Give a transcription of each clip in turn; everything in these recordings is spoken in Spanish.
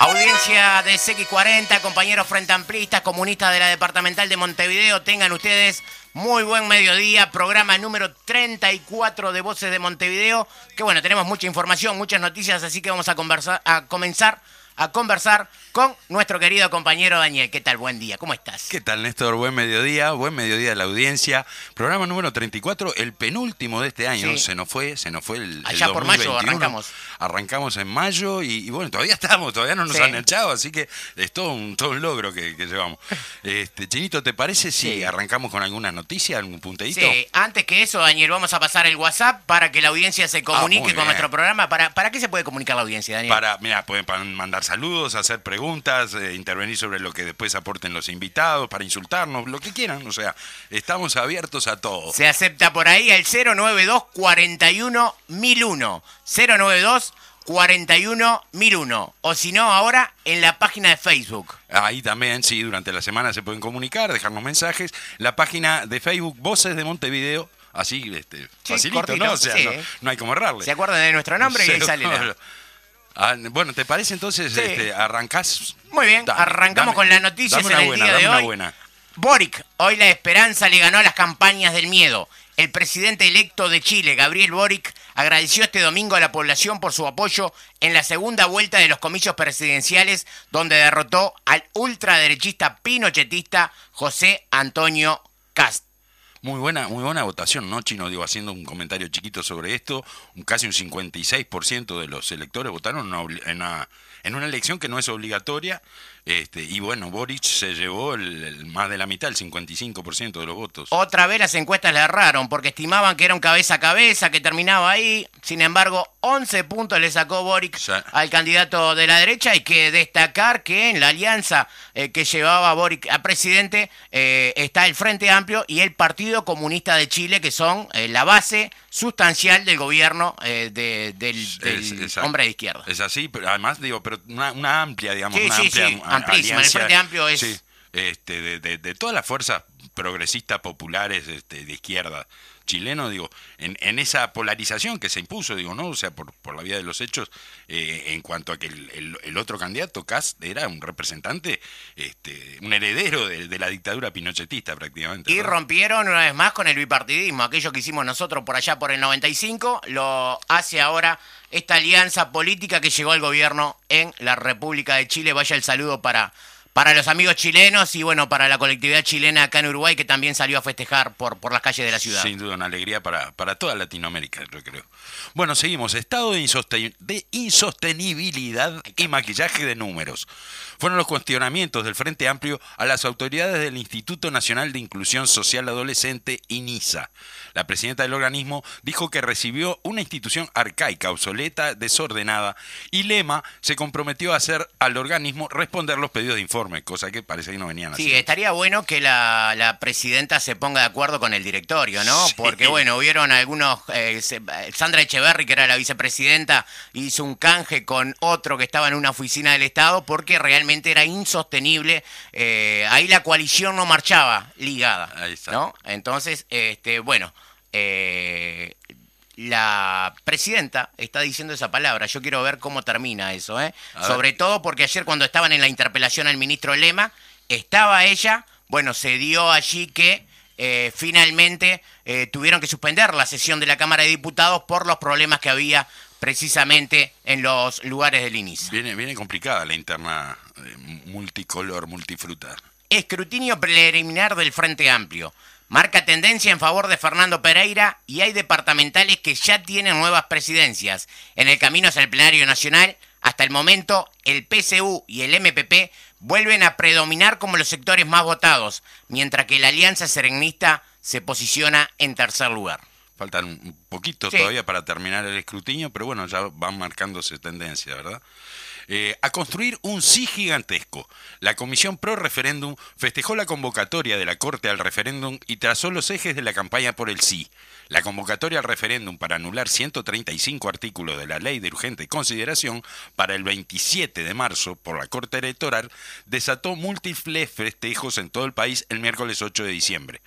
Audiencia de CX40, compañeros frente amplistas, comunistas de la departamental de Montevideo, tengan ustedes muy buen mediodía, programa número 34 de Voces de Montevideo, que bueno, tenemos mucha información, muchas noticias, así que vamos a, conversar, a comenzar a conversar con nuestro querido compañero Daniel. ¿Qué tal? Buen día, ¿cómo estás? ¿Qué tal, Néstor? Buen mediodía, buen mediodía de la audiencia. Programa número 34, el penúltimo de este año. Se nos fue, se nos fue el. Allá por mayo arrancamos. Arrancamos en mayo y, bueno, todavía estamos, todavía no nos han echado, así que es todo un, todo un logro que, llevamos. Este, Chinito, ¿te parece si arrancamos con alguna noticia, algún punteíto? Sí, antes que eso, Daniel, vamos a pasar el WhatsApp para que la audiencia se comunique ah, con nuestro programa. ¿Para, ¿Para qué se puede comunicar la audiencia, Daniel? Para, mira, pueden mandar saludos, hacer preguntas, eh, intervenir sobre lo que después aporten los invitados, para insultarnos, lo que quieran. O sea, estamos abiertos a todo. Se acepta por ahí el 092 41 1001. 092 41 1001. O si no, ahora en la página de Facebook. Ahí también, sí, durante la semana se pueden comunicar, dejarnos mensajes. La página de Facebook Voces de Montevideo así este, facilito, ¿no? O sea, no, hay como errarle. Se acuerdan de nuestro nombre y ahí sale la... Ah, bueno, ¿te parece entonces este, arrancás? Muy bien, arrancamos con las noticias en el día de hoy. Buena. Boric, hoy la esperanza le ganó a las campañas del miedo. El presidente electo de Chile, Gabriel Boric, agradeció este domingo a la población por su apoyo en la segunda vuelta de los comicios presidenciales, donde derrotó al ultraderechista pinochetista José Antonio Cast. Muy buena, muy buena votación, ¿no, Chino? Digo, haciendo un comentario chiquito sobre esto, casi un 56% de los electores votaron en una, en una elección que no es obligatoria este, y bueno, Boric se llevó el, más de la mitad, el 55% de los votos. Otra vez las encuestas le erraron porque estimaban que era un cabeza a cabeza, que terminaba ahí. Sin embargo, 11 puntos le sacó Boric al candidato de la derecha. Hay que destacar que en la alianza eh, que llevaba Boric a presidente eh, está el Frente Amplio y el Partido Comunista de Chile, que son eh, la base sustancial del gobierno del, hombre de izquierda. Es así, pero además digo, pero una, amplia, digamos, una amplia amplísima. El Frente Amplio es. este, de, todas las fuerzas progresistas populares este, de izquierda chileno, digo, en, en, esa polarización que se impuso, digo, ¿no? O sea, por, por la vía de los hechos, eh, en cuanto a que el, el, otro candidato, Cast, era un representante, este, un heredero de, la dictadura pinochetista prácticamente. Y rompieron una vez más con el bipartidismo, aquello que hicimos nosotros por allá por el 95, lo hace ahora esta alianza política que llegó al gobierno en la República de Chile. Vaya el saludo para, para los amigos chilenos y bueno, para la colectividad chilena acá en Uruguay que también salió a festejar por, por las calles de la ciudad. Sin duda, una alegría para, para toda Latinoamérica, yo creo. Bueno, seguimos. Estado de, de insostenibilidad y maquillaje de números fueron los cuestionamientos del Frente Amplio a las autoridades del Instituto Nacional de Inclusión Social Adolescente, INISA. La presidenta del organismo dijo que recibió una institución arcaica, obsoleta, desordenada, y Lema se comprometió a hacer al organismo responder los pedidos de informe, cosa que parece que no venían así. Sí, estaría bueno que la, presidenta se ponga de acuerdo con el directorio, ¿no? Porque, bueno, hubieron algunos... Eh, Sandra Echeverry, que era la vicepresidenta, hizo un canje con otro que estaba en una oficina del Estado porque realmente era insostenible. Eh, ahí la coalición no marchaba ligada. ¿no? Entonces, este, bueno, eh, la presidenta está diciendo esa palabra. Yo quiero ver cómo termina eso. ¿eh? Sobre todo porque ayer cuando estaban en la interpelación al ministro Lema, estaba ella, bueno, se dio allí que eh, finalmente tuvieron que suspender la sesión de la Cámara de Diputados por los problemas que había precisamente en los lugares del inicio. Viene, viene complicada la interna eh, multicolor, multifruta. Escrutinio preliminar del Frente Amplio. Marca tendencia en favor de Fernando Pereira y hay departamentales que ya tienen nuevas presidencias. En el camino hacia el plenario nacional, hasta el momento, el PCU y el MPP vuelven a predominar como los sectores más votados, mientras que la Alianza Serenista se posiciona en tercer lugar. Faltan un poquito todavía para terminar el escrutinio, pero bueno, ya van marcándose tendencia, ¿verdad? Eh, a construir un sí gigantesco. La Comisión Pro Referéndum festejó la convocatoria de la Corte al referéndum y trazó los ejes de la campaña por el sí. La convocatoria al referéndum para anular 135 artículos de la ley de urgente consideración para el 27 de marzo por la Corte Electoral desató múltiples festejos en todo el país el miércoles 8 de diciembre.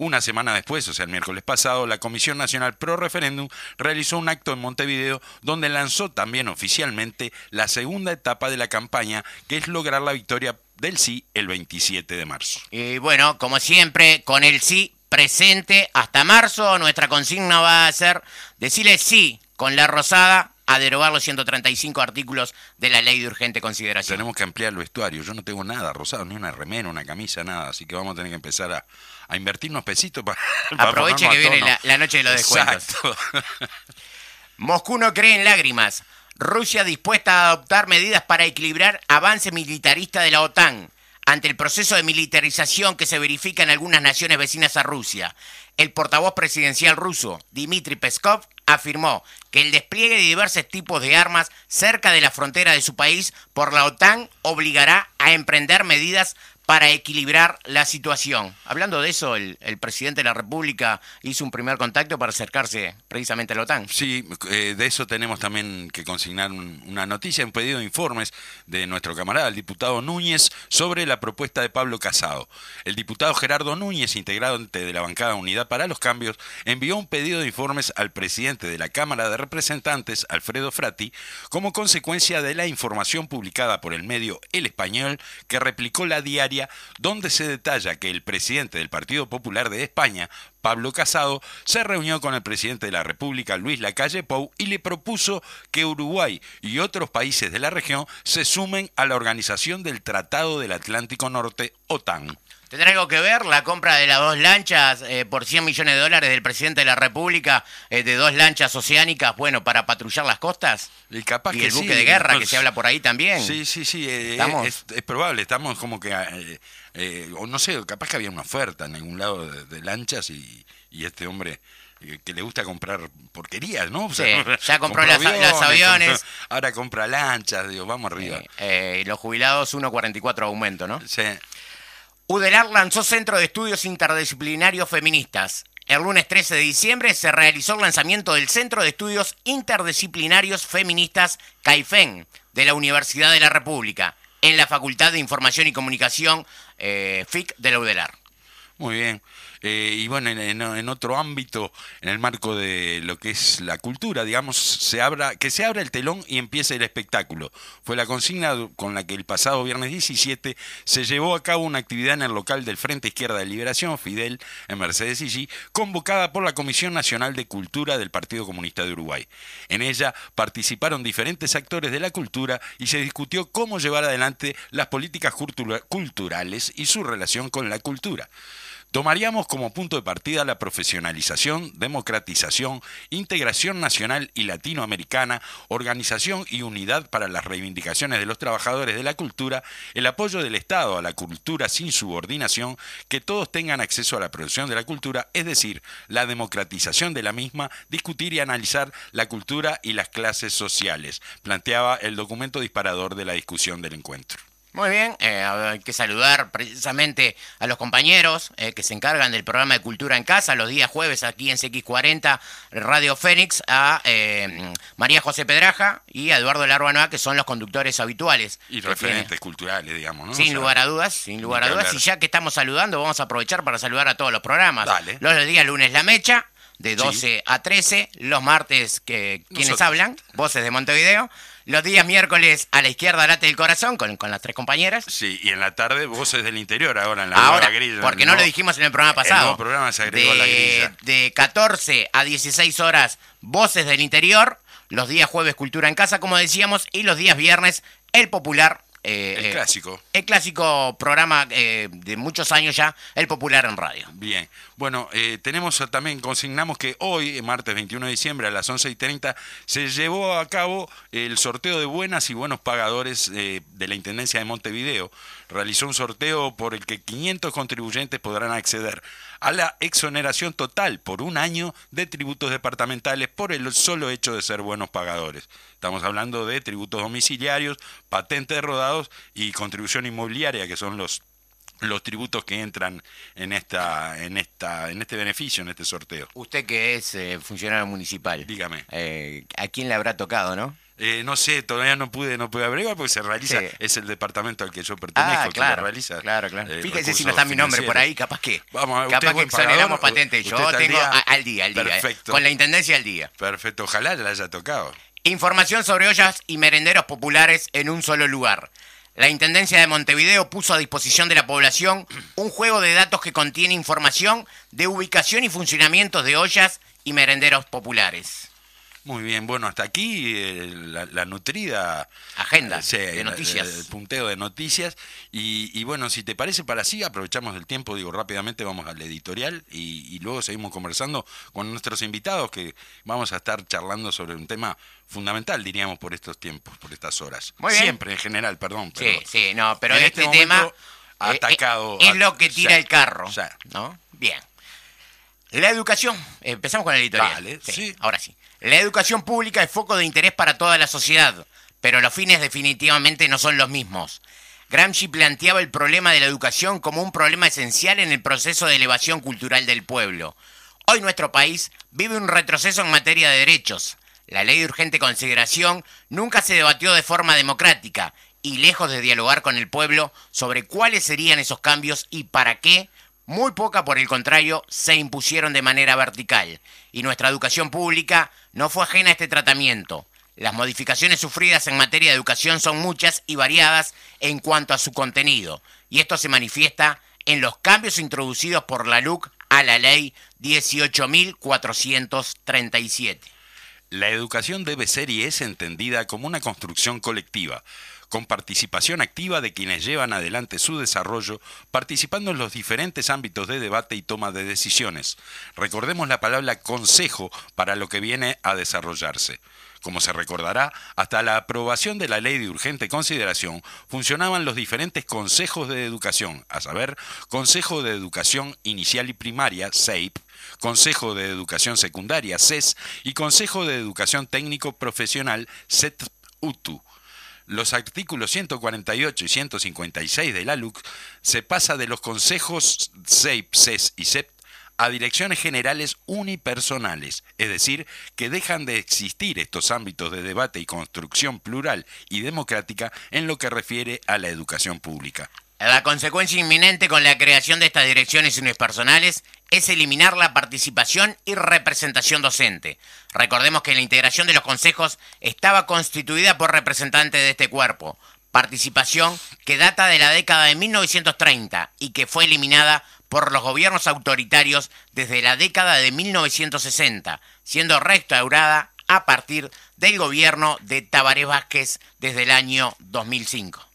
Una semana después, o sea, el miércoles pasado, la Comisión Nacional Pro Referéndum realizó un acto en Montevideo donde lanzó también oficialmente la segunda etapa de la campaña, que es lograr la victoria del sí el 27 de marzo. Y bueno, como siempre, con el sí presente hasta marzo, nuestra consigna va a ser decirle sí con la rosada a derogar los 135 artículos de la ley de urgente consideración. Tenemos que ampliar el vestuario. Yo no tengo nada rosado, ni una remera, una camisa, nada. Así que vamos a tener que empezar a, a invertir unos pesitos para. Aproveche que viene la, la, noche de los descuentos. Exacto. Moscú no cree en lágrimas. Rusia dispuesta a adoptar medidas para equilibrar avance militarista de la OTAN ante el proceso de militarización que se verifica en algunas naciones vecinas a Rusia. El portavoz presidencial ruso, Dmitry Peskov, afirmó que el despliegue de diversos tipos de armas cerca de la frontera de su país por la OTAN obligará a emprender medidas para equilibrar la situación. Hablando de eso, el, presidente de la República hizo un primer contacto para acercarse precisamente a la OTAN. Sí, eh, de eso tenemos también que consignar un, una noticia, un pedido de informes de nuestro camarada, el diputado Núñez, sobre la propuesta de Pablo Casado. El diputado Gerardo Núñez, integrante de la bancada Unidad para los Cambios, envió un pedido de informes al presidente de la Cámara de Representantes, Alfredo Frati, como consecuencia de la información publicada por el medio El Español que replicó la diaria donde se detalla que el presidente del Partido Popular de España, Pablo Casado, se reunió con el presidente de la República, Luis Lacalle Pou, y le propuso que Uruguay y otros países de la región se sumen a la organización del Tratado del Atlántico Norte, OTAN. ¿Tendrá algo que ver la compra de las dos lanchas eh, por 100 millones de dólares del presidente de la República, eh, de dos lanchas oceánicas, bueno, para patrullar las costas? Y, capaz y que el buque sí, de guerra pues, que se habla por ahí también. Sí, sí, sí, eh, ¿Estamos? es, es probable, estamos como que, eh, o no sé, capaz que había una oferta en algún lado de, de lanchas y, y este hombre que le gusta comprar porquerías, ¿no? O Sí, ya compró las- aviones. compró- ahora compra lanchas, digo, vamos arriba. Eh, eh, los jubilados 1,44 aumento, ¿no? Sí. UDELAR lanzó Centro de Estudios Interdisciplinarios Feministas. El lunes 13 de diciembre se realizó el lanzamiento del Centro de Estudios Interdisciplinarios Feministas CAIFEN de la Universidad de la República en la Facultad de Información y Comunicación eh, FIC de la UDELAR. Muy bien. Eh, y bueno, en, otro ámbito, en el marco de lo que es la cultura, digamos, se abra, que se abra el telón y empiece el espectáculo. Fue la consigna con la que el pasado viernes 17 se llevó a cabo una actividad en el local del Frente Izquierda de Liberación, Fidel, en Mercedes Illí, convocada por la Comisión Nacional de Cultura del Partido Comunista de Uruguay. En ella participaron diferentes actores de la cultura y se discutió cómo llevar adelante las políticas cultura- culturales y su relación con la cultura. Tomaríamos como punto de partida la profesionalización, democratización, integración nacional y latinoamericana, organización y unidad para las reivindicaciones de los trabajadores de la cultura, el apoyo del Estado a la cultura sin subordinación, que todos tengan acceso a la producción de la cultura, es decir, la democratización de la misma, discutir y analizar la cultura y las clases sociales, planteaba el documento disparador de la discusión del encuentro. Muy bien, eh, hay que saludar precisamente a los compañeros eh, que se encargan del programa de Cultura en Casa los días jueves aquí en CX40 Radio Fénix, a eh, María José Pedraja y a Eduardo Larbanoa, que son los conductores habituales. Y referentes culturales, digamos, ¿no? Sin O sea, lugar a dudas, sin lugar a dudas. hablar. Y ya que estamos saludando, vamos a aprovechar para saludar a todos los programas. Dale. Los días lunes La Mecha, de 12 a 13. Los martes, que quienes hablan, Voces de Montevideo. Los días miércoles, a la izquierda, Late del Corazón, con, con las tres compañeras. Sí, y en la tarde voces del interior, ahora en la Ahora, nueva grilla. porque no el lo dijimos en el programa el pasado. nuevo programa se agregó de, la grilla. De 14 a 16 horas, Voces del Interior. Los días jueves, Cultura en Casa, como decíamos. Y los días viernes, El Popular eh, El eh, clásico. el clásico programa eh, de muchos años ya, el popular en radio. Bien, bueno, eh, tenemos también, consignamos que hoy, eh, martes 21 de diciembre a las 11 y 30, se llevó a cabo el sorteo de buenas y buenos pagadores eh, de la Intendencia de Montevideo. Realizó un sorteo por el que 500 contribuyentes podrán acceder a la exoneración total por un año de tributos departamentales por el solo hecho de ser buenos pagadores. Estamos hablando de tributos domiciliarios, patentes rodados y contribución inmobiliaria, que son los los tributos que entran en esta en esta en este beneficio en este sorteo Usted que es eh, funcionario municipal, dígame eh, ¿a quién le habrá tocado, no? Eh, no sé todavía no pude no pude averiguar porque se realiza Sí. es el departamento al que yo pertenezco Ah, que lo realiza claro, claro. eh, Fíjese si no está mi nombre por ahí, capaz que. Vamos, ¿usted es capaz que exoneramos patente. ¿Usted Yo tengo a- al día, al día. eh, Perfecto. Con la intendencia al día. perfecto ojalá le haya tocado Información sobre ollas y merenderos populares en un solo lugar. La Intendencia de Montevideo puso a disposición de la población un juego de datos que contiene información de ubicación y funcionamientos de ollas y merenderos populares. Muy bien bueno hasta aquí eh, la, la nutrida Agenda eh, sí, de noticias. el punteo de noticias y, y bueno si te parece para así aprovechamos el tiempo digo rápidamente vamos al editorial y, y luego seguimos conversando con nuestros invitados que vamos a estar charlando sobre un tema fundamental diríamos por estos tiempos por estas horas Muy bien. siempre en general perdón Sí, pero sí, no, pero en este, este tema eh, atacado, eh, es lo que tira el carro, ya. ¿no? Bien. La educación, empezamos con el editorial. Sí. Ahora sí. La educación pública es foco de interés para toda la sociedad, pero los fines definitivamente no son los mismos. Gramsci planteaba el problema de la educación como un problema esencial en el proceso de elevación cultural del pueblo. Hoy nuestro país vive un retroceso en materia de derechos. La ley de urgente consideración nunca se debatió de forma democrática y lejos de dialogar con el pueblo sobre cuáles serían esos cambios y para qué, muy poca por el contrario se impusieron de manera vertical. Y nuestra educación pública no fue ajena a este tratamiento. Las modificaciones sufridas en materia de educación son muchas y variadas en cuanto a su contenido, y esto se manifiesta en los cambios introducidos por la LUC a la ley 18.437. La educación debe ser y es entendida como una construcción colectiva, con participación activa de quienes llevan adelante su desarrollo, participando en los diferentes ámbitos de debate y toma de decisiones. Recordemos la palabra consejo para lo que viene a desarrollarse. Como se recordará, hasta la aprobación de la ley de urgente consideración funcionaban los diferentes consejos de educación, a saber, Consejo de Educación Inicial y Primaria, SEIP, Consejo de Educación Secundaria, CES, y Consejo de Educación Técnico Profesional, CET-UTU. Los artículos 148 y 156 de la LUC se pasa de los consejos SEIP, CES y CEP a direcciones generales unipersonales, es decir, que dejan de existir estos ámbitos de debate y construcción plural y democrática en lo que refiere a la educación pública. La consecuencia inminente con la creación de estas direcciones unipersonales es eliminar la participación y representación docente. Recordemos que la integración de los consejos estaba constituida por representantes de este cuerpo, participación que data de la década de 1930 y que fue eliminada por los gobiernos autoritarios desde la década de 1960, siendo restaurada a partir del gobierno de Tabaré Vázquez desde el año 2005.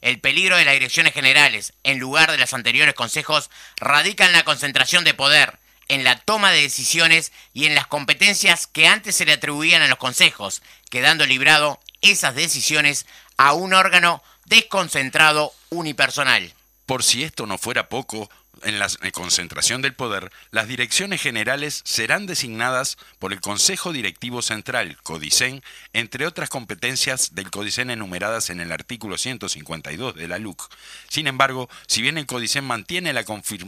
El peligro de las direcciones generales, en lugar de los anteriores consejos, radica en la concentración de poder, en la toma de decisiones y en las competencias que antes se le atribuían a los consejos, quedando librado esas decisiones a un órgano desconcentrado unipersonal. Por si esto no fuera poco, en la concentración del poder, las direcciones generales serán designadas por el Consejo Directivo Central, CODICEN, entre otras competencias del CODICEN enumeradas en el artículo 152 de la LUC. Sin embargo, si bien el CODICEN mantiene la,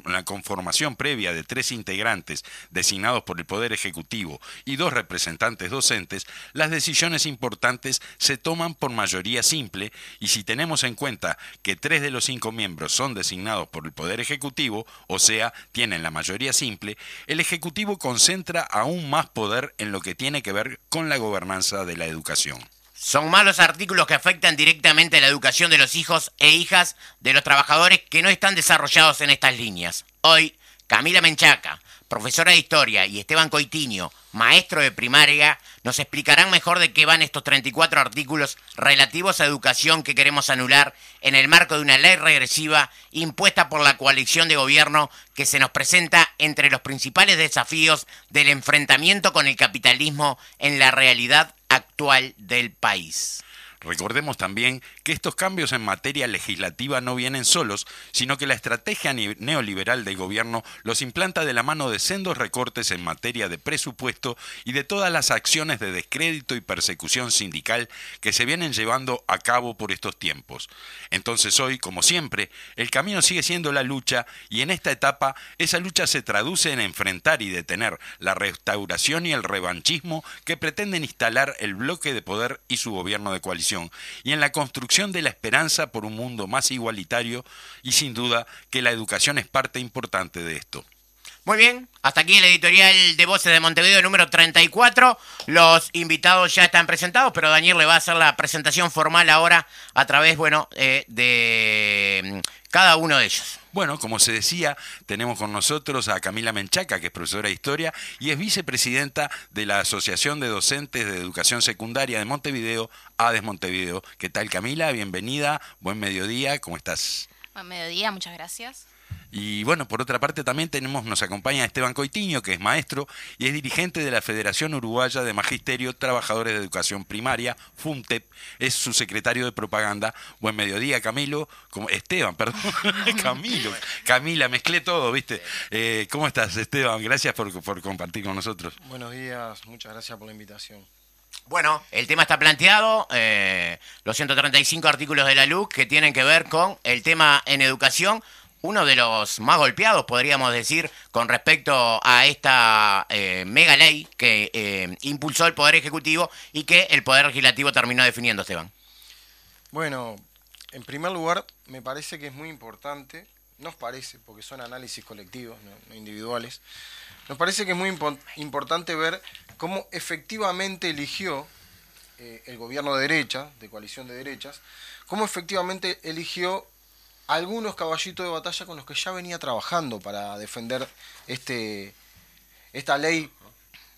la conformación previa de tres integrantes designados por el Poder Ejecutivo y dos representantes docentes, las decisiones importantes se toman por mayoría simple y si tenemos en cuenta que tres de los cinco miembros son designados por el Poder Ejecutivo, o sea, tienen la mayoría simple, el Ejecutivo concentra aún más poder en lo que tiene que ver con la gobernanza de la educación. Son más los artículos que afectan directamente a la educación de los hijos e hijas de los trabajadores que no están desarrollados en estas líneas. Hoy, Camila Menchaca, profesora de historia, y Esteban Coitiño, maestro de primaria, nos explicarán mejor de qué van estos 34 artículos relativos a educación que queremos anular en el marco de una ley regresiva impuesta por la coalición de gobierno que se nos presenta entre los principales desafíos del enfrentamiento con el capitalismo en la realidad actual del país. Recordemos también que estos cambios en materia legislativa no vienen solos, sino que la estrategia neoliberal del gobierno los implanta de la mano de sendos recortes en materia de presupuesto y de todas las acciones de descrédito y persecución sindical que se vienen llevando a cabo por estos tiempos. Entonces hoy, como siempre, el camino sigue siendo la lucha y en esta etapa esa lucha se traduce en enfrentar y detener la restauración y el revanchismo que pretenden instalar el bloque de poder y su gobierno de coalición y en la construcción de la esperanza por un mundo más igualitario y sin duda que la educación es parte importante de esto. Muy bien, hasta aquí el editorial de Voces de Montevideo número 34. Los invitados ya están presentados, pero Daniel le va a hacer la presentación formal ahora a través, bueno, eh, de mm, cada uno de ellos. Bueno, como se decía, tenemos con nosotros a Camila Menchaca, que es profesora de historia y es vicepresidenta de la Asociación de Docentes de Educación Secundaria de Montevideo, ADES Montevideo. ¿Qué tal Camila? Bienvenida, buen mediodía, ¿cómo estás? Buen mediodía, muchas gracias. Y bueno, por otra parte también tenemos, nos acompaña Esteban Coitiño, que es maestro y es dirigente de la Federación Uruguaya de Magisterio Trabajadores de Educación Primaria, FUNTEP, es su secretario de propaganda. Buen mediodía, Camilo, como, Esteban, perdón, Camilo, Camila, mezclé todo, ¿viste? Eh, ¿Cómo estás, Esteban? Gracias por, por compartir con nosotros. Buenos días, muchas gracias por la invitación. Bueno, el tema está planteado, eh, los 135 artículos de la LUC que tienen que ver con el tema en educación uno de los más golpeados, podríamos decir, con respecto a esta eh, mega ley que eh, impulsó el Poder Ejecutivo y que el Poder Legislativo terminó definiendo, Esteban. Bueno, en primer lugar, me parece que es muy importante, nos parece, porque son análisis colectivos, no, individuales, nos parece que es muy importante ver cómo efectivamente eligió eh, el gobierno de derecha, de coalición de derechas, cómo efectivamente eligió algunos caballitos de batalla con los que ya venía trabajando para defender este esta ley,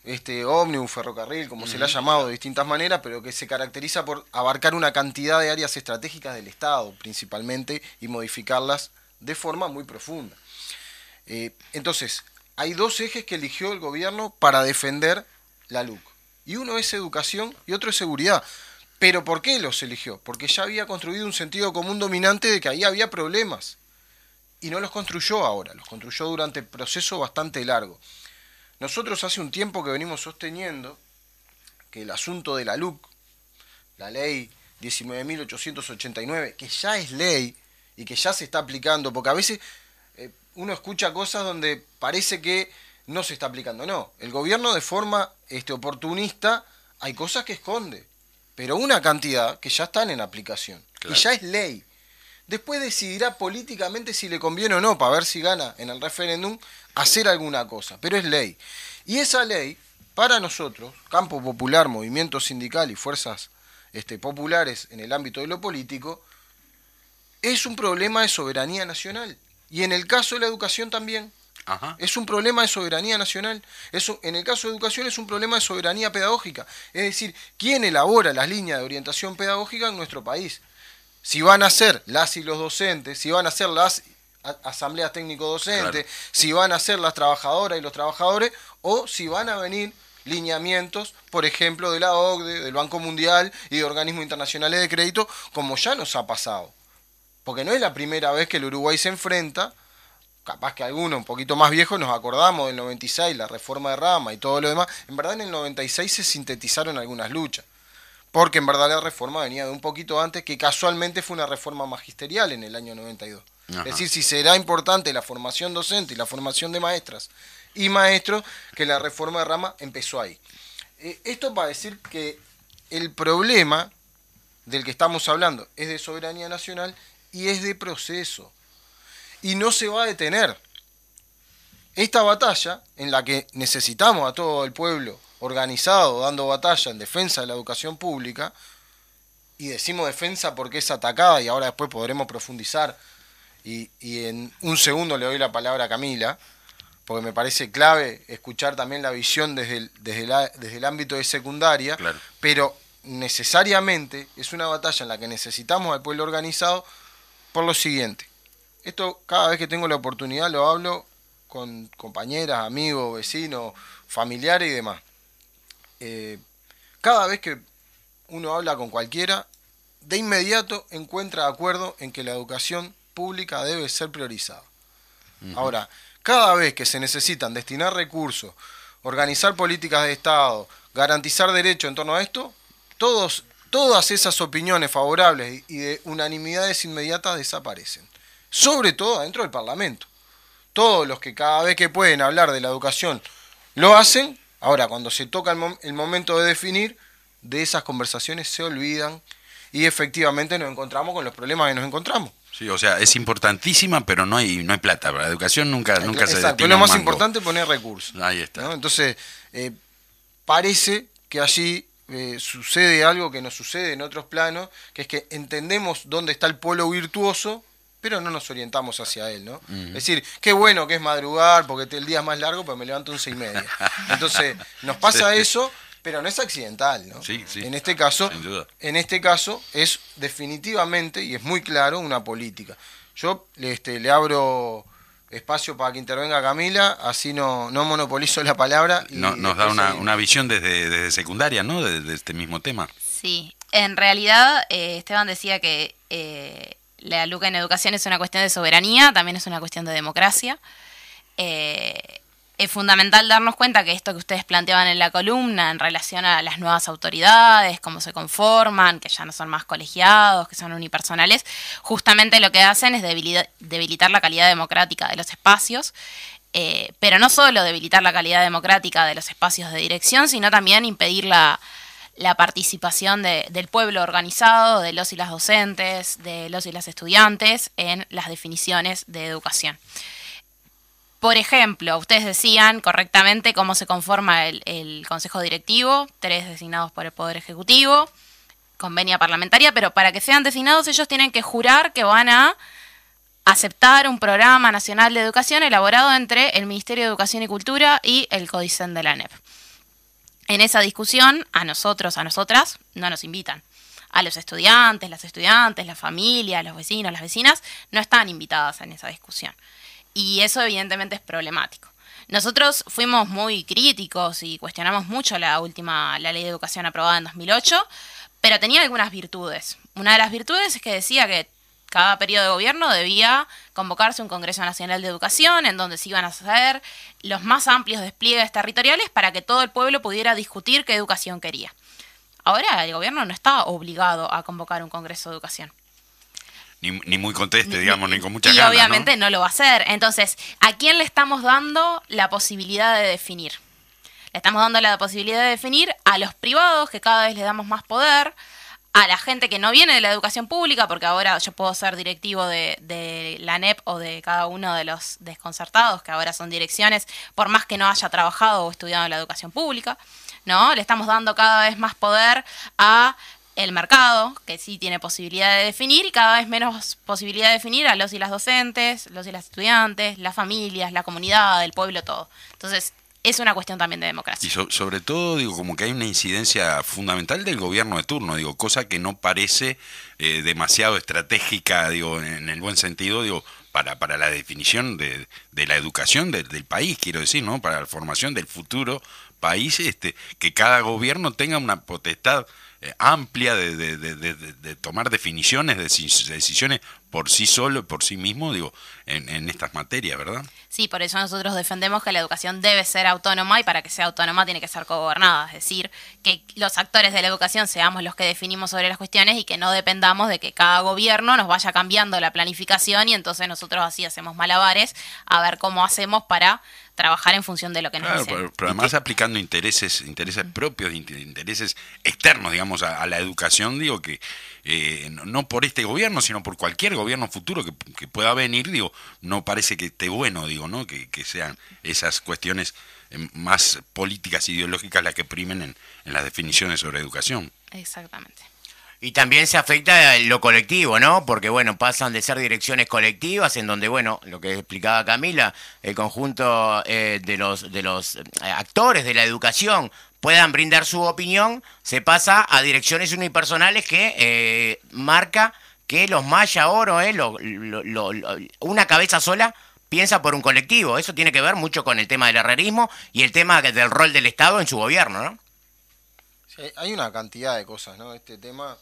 este ómnibus ferrocarril, como se le ha llamado de distintas maneras, pero que se caracteriza por abarcar una cantidad de áreas estratégicas del Estado, principalmente, y modificarlas de forma muy profunda. Eh, entonces, hay dos ejes que eligió el gobierno para defender la LUC. Y uno es educación y otro es seguridad. Pero ¿por qué los eligió? Porque ya había construido un sentido común dominante de que ahí había problemas. Y no los construyó ahora, los construyó durante el proceso bastante largo. Nosotros hace un tiempo que venimos sosteniendo que el asunto de la LUC, la ley 19.889, que ya es ley y que ya se está aplicando, porque a veces eh, uno escucha cosas donde parece que no se está aplicando. No, el gobierno de forma este, oportunista hay cosas que esconde pero una cantidad que ya están en aplicación. Y ya es ley. Después decidirá políticamente si le conviene o no, para ver si gana en el referéndum, hacer alguna cosa. Pero es ley. Y esa ley, para nosotros, campo popular, movimiento sindical y fuerzas este, populares en el ámbito de lo político, es un problema de soberanía nacional. Y en el caso de la educación también. Es un problema de soberanía nacional. Eso, en el caso de educación es un problema de soberanía pedagógica. Es decir, ¿quién elabora las líneas de orientación pedagógica en nuestro país? Si van a ser las y los docentes, si van a ser las asambleas técnico-docentes, si van a ser las trabajadoras y los trabajadores, o si van a venir lineamientos, por ejemplo, de la OCDE, del Banco Mundial y de organismos internacionales de crédito, como ya nos ha pasado. Porque no es la primera vez que el Uruguay se enfrenta capaz que alguno un poquito más viejo nos acordamos del 96, la reforma de Rama y todo lo demás, en verdad en el 96 se sintetizaron algunas luchas, porque en verdad la reforma venía de un poquito antes, que casualmente fue una reforma magisterial en el año 92. Es decir, si será importante la formación docente y la formación de maestras y maestros, que la reforma de Rama empezó ahí. Eh, esto para decir que el problema del que estamos hablando es de soberanía nacional y es de proceso y no se va a detener. Esta batalla, en la que necesitamos a todo el pueblo organizado dando batalla en defensa de la educación pública, y decimos defensa porque es atacada y ahora después podremos profundizar, y, en un segundo le doy la palabra a Camila, porque me parece clave escuchar también la visión desde el, desde la- desde el ámbito de secundaria, Claro. pero necesariamente es una batalla en la que necesitamos al pueblo organizado por lo siguiente. Esto cada vez que tengo la oportunidad lo hablo con compañeras, amigos, vecinos, familiares y demás. Eh, cada vez que uno habla con cualquiera, de inmediato encuentra acuerdo en que la educación pública debe ser priorizada. Ahora, cada vez que se necesitan destinar recursos, organizar políticas de Estado, garantizar derechos en torno a esto, todos, todas esas opiniones favorables y y de unanimidades inmediatas desaparecen. Sobre todo dentro del Parlamento. Todos los que cada vez que pueden hablar de la educación lo hacen, ahora cuando se toca el, mom- el momento de definir, de esas conversaciones se olvidan y efectivamente nos encontramos con los problemas que nos encontramos. Sí, o sea, es importantísima, pero no hay, no hay plata. Para la educación nunca, nunca se Exacto, destina es lo más mango. importante poner recursos. Ahí está. ¿no? Entonces, eh, parece que allí eh, sucede algo que no sucede en otros planos, que es que entendemos dónde está el polo virtuoso, pero no nos orientamos hacia él, ¿no? Es decir, qué bueno que es madrugar, porque el día es más largo, pero me levanto a 11 y media. Entonces, nos pasa Sí. eso, pero no es accidental, ¿no? Sí, sí. En este caso, Sin duda. en este caso es definitivamente y es muy claro una política. Yo este, le abro espacio para que intervenga Camila, así no, no monopolizo la palabra. y No- nos da una, visión desde, desde secundaria, ¿no? De, de este mismo tema. Sí, en realidad eh, Esteban decía que eh, la LUCA en educación es una cuestión de soberanía, también es una cuestión de democracia. Eh, es fundamental darnos cuenta que esto que ustedes planteaban en la columna en relación a las nuevas autoridades, cómo se conforman, que ya no son más colegiados, que son unipersonales, justamente lo que hacen es debilitar la calidad democrática de los espacios, eh, pero no solo debilitar la calidad democrática de los espacios de dirección, sino también impedir la, la participación de- del pueblo organizado, de los y las docentes, de los y las estudiantes en las definiciones de educación. Por ejemplo, ustedes decían correctamente cómo se conforma el, el Consejo Directivo, tres designados por el Poder Ejecutivo, convenia parlamentaria, pero para que sean designados ellos tienen que jurar que van a aceptar un programa nacional de educación elaborado entre el Ministerio de Educación y Cultura y el CODICEN de la ANEP. En esa discusión, a nosotros, a nosotras, no nos invitan. A los estudiantes, las estudiantes, la familia, los vecinos, las vecinas, no están invitadas en esa discusión. Y eso evidentemente es problemático. Nosotros fuimos muy críticos y cuestionamos mucho la última, la ley de educación aprobada en 2008, pero tenía algunas virtudes. Una de las virtudes es que decía que cada periodo de gobierno debía convocarse un Congreso Nacional de Educación en donde se iban a hacer los más amplios despliegues territoriales para que todo el pueblo pudiera discutir qué educación quería. Ahora el gobierno no está obligado a convocar un Congreso de Educación. Ni, ni muy conteste, digamos, ni con mucha y ganas, obviamente ¿no? ¿no? lo va a hacer. Entonces, ¿a quién le estamos dando la posibilidad de definir? Le estamos dando la posibilidad de definir a los privados, que cada vez le damos más poder, a la gente que no viene de la educación pública, porque ahora yo puedo ser directivo de, de la NEP o de cada uno de los desconcertados, que ahora son direcciones, por más que no haya trabajado o estudiado en la educación pública, ¿no? Le estamos dando cada vez más poder a el mercado, que sí tiene posibilidad de definir, y cada vez menos posibilidad de definir a los y las docentes, los y las estudiantes, las familias, la comunidad, el pueblo, todo. Entonces, es una cuestión también de democracia. Y so- sobre todo, digo, como que hay una incidencia fundamental del gobierno de turno, digo, cosa que no parece eh, demasiado estratégica, digo, en el buen sentido, digo, para, para la definición de, de la educación de- del país, quiero decir, ¿no? Para la formación del futuro país, este, que cada gobierno tenga una potestad eh, amplia de, de- de- de- tomar definiciones, de deci- decisiones por sí solo, por sí mismo, digo, en, estas materias, ¿verdad? Sí, por eso nosotros defendemos que la educación debe ser autónoma y para que sea autónoma tiene que ser cogobernada, es decir, que los actores de la educación seamos los que definimos sobre las cuestiones y que no dependamos de que cada gobierno nos vaya cambiando la planificación y entonces nosotros así hacemos malabares a ver cómo hacemos para trabajar en función de lo que nos Claro, dicen. pero, pero además aplicando intereses, intereses propios, int- intereses externos, digamos, a, a la educación, digo que eh, no, no por este gobierno, sino por cualquier gobierno futuro que, que pueda venir, digo, no parece que esté bueno, digo, ¿no? Que, que sean esas cuestiones eh, más políticas, ideológicas las que primen en, en las definiciones sobre educación. Exactamente. Y también se afecta lo colectivo, ¿no? Porque, bueno, pasan de ser direcciones colectivas en donde, bueno, lo que explicaba Camila, el conjunto eh, de los, de los eh, actores de la educación puedan brindar su opinión, se pasa a direcciones unipersonales que eh, marca que los Maya Oro, eh, lo- una cabeza sola piensa por un colectivo. Eso tiene que ver mucho con el tema del herrerismo y el tema del rol del Estado en su gobierno, ¿no? Hay una cantidad de cosas, ¿no? Este tema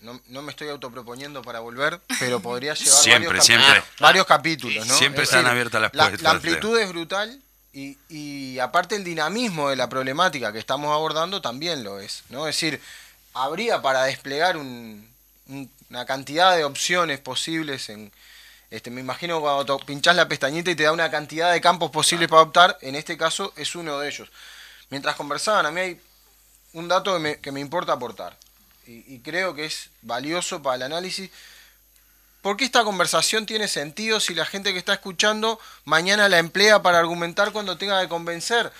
no, no- me estoy autoproponiendo para volver, pero podría llevar Siempre, varios, siempre. capi- varios capítulos, ¿no? Siempre Es están decir, abiertas las la- puertas, La, amplitud es brutal y, y aparte el dinamismo de la problemática que estamos abordando también lo es, ¿no? Es decir, habría para desplegar un- un- una cantidad de opciones posibles en... Este, me imagino cuando pinchás la pestañita y te da una cantidad de campos posibles para optar, en este caso es uno de ellos. Mientras conversaban, a mí hay un dato que me, que me importa aportar y, creo que es valioso para el análisis. ¿Por qué esta conversación tiene sentido si la gente que está escuchando mañana la emplea para argumentar cuando tenga que convencer?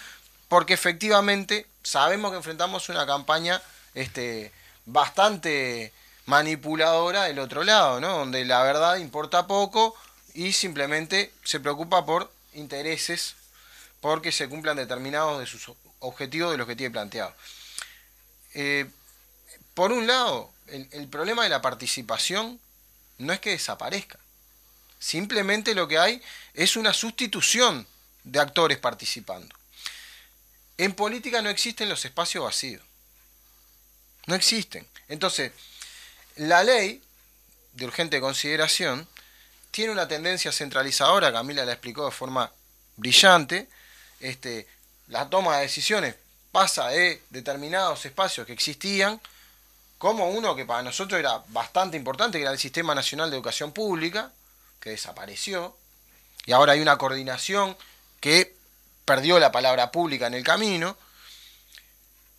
Porque efectivamente sabemos que enfrentamos una campaña este, bastante manipuladora del otro lado, ¿no? Donde la verdad importa poco y simplemente se preocupa por intereses porque se cumplan determinados de sus objetivos de los que tiene planteado. Eh, por un lado, el, problema de la participación no es que desaparezca. Simplemente lo que hay es una sustitución de actores participando. En política no existen los espacios vacíos. No existen. Entonces, la ley de urgente consideración tiene una tendencia centralizadora, Camila la explicó de forma brillante, este, la toma de decisiones pasa de determinados espacios que existían, como uno que para nosotros era bastante importante, que era el Sistema Nacional de Educación Pública, que desapareció, y ahora hay una coordinación que perdió la palabra pública en el camino,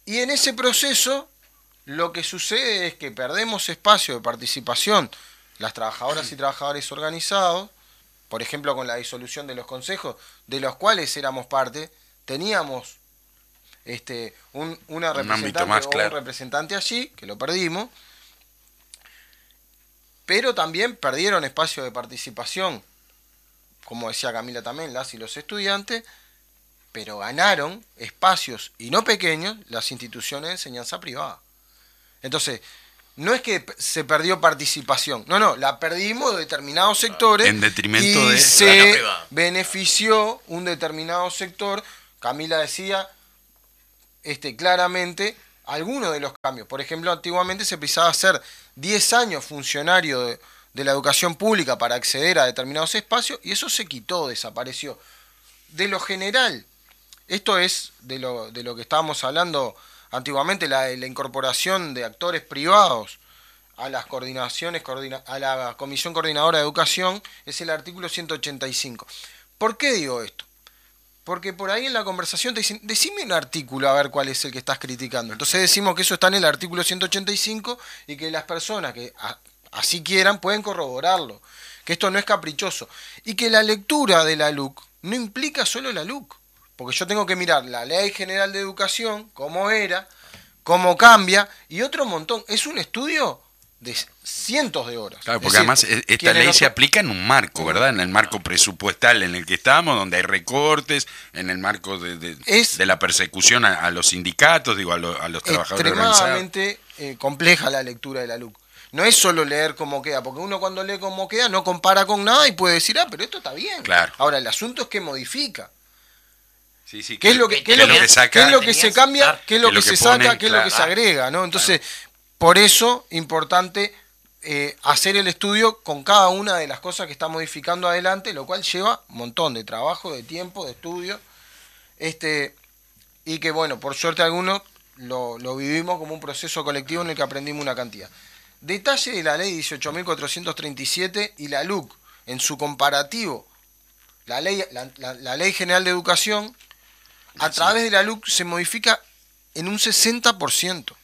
y en ese proceso lo que sucede es que perdemos espacio de participación las trabajadoras y trabajadores organizados, por ejemplo con la disolución de los consejos, de los cuales éramos parte, teníamos este, un, una representante más o claro. un representante allí, que lo perdimos, pero también perdieron espacio de participación, como decía Camila también, las y los estudiantes, pero ganaron espacios, y no pequeños, las instituciones de enseñanza privada. Entonces, no es que se perdió participación, no, no, la perdimos de determinados sectores En detrimento y de- se benefició un determinado sector. Camila decía este, claramente algunos de los cambios. Por ejemplo, antiguamente se precisaba ser 10 años funcionario de, la educación pública para acceder a determinados espacios y eso se quitó, desapareció. De lo general, esto es de lo, de lo que estábamos hablando antiguamente, la, la incorporación de actores privados a las coordinaciones, coordina- a la Comisión Coordinadora de Educación, es el artículo 185. ¿Por qué digo esto? Porque por ahí en la conversación te dicen, decime un artículo a ver cuál es el que estás criticando. Entonces decimos que eso está en el artículo 185 y que las personas que así quieran pueden corroborarlo. Que esto no es caprichoso. Y que la lectura de la LUC no implica solo la LUC. Porque yo tengo que mirar la Ley General de Educación, cómo era, cómo cambia, y otro montón. Es un estudio de cientos de horas. Claro, Es porque decir, además eh, esta ley se aplica en un marco, ¿verdad? En el marco presupuestal en el que estamos, donde hay recortes, en el marco de, de- Es- de la persecución a, a los sindicatos, digo, a, lo- a los trabajadores extremadamente eh, compleja la lectura de la LUC. No es solo leer cómo queda, porque uno cuando lee cómo queda no compara con nada y puede decir, ah, pero esto está bien. Claro. Ahora, el asunto es que modifica. Sí, sí, ¿Qué es lo que, qué es que lo que, saca- qué es lo que se cambia? ¿Qué es lo que que se que saca? ¿Qué es lo que se agrega? ¿no? Entonces, por eso, importante eh, hacer el estudio con cada una de las cosas que está modificando adelante, lo cual lleva un montón de trabajo, de tiempo, de estudio. Este, y que, bueno, por suerte algunos lo, lo vivimos como un proceso colectivo en el que aprendimos una cantidad. Detalle de la ley 18.437 y la LUC en su comparativo. La ley, la, la- la ley General de Educación, a través de la LUC se modifica en un 60%.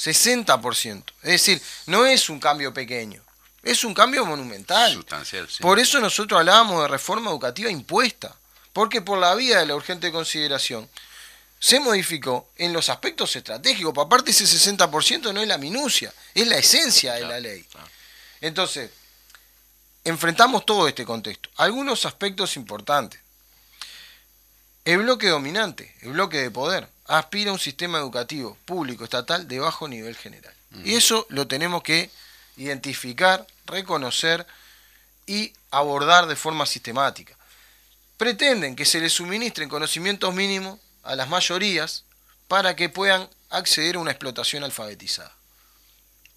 60%. Es decir, no es un cambio pequeño, es un cambio monumental. Sustancial, sí. Por eso nosotros hablábamos de reforma educativa impuesta, porque por la vía de la urgente consideración se modificó en los aspectos estratégicos. Por aparte ese 60% no es la minucia, es la esencia de la ley. Entonces, enfrentamos todo este contexto. Algunos aspectos importantes. El bloque dominante, el bloque de poder, aspira a un sistema educativo público estatal de bajo nivel general. Y eso lo tenemos que identificar, reconocer y abordar de forma sistemática. Pretenden que se les suministren conocimientos mínimos a las mayorías para que puedan acceder a una explotación alfabetizada.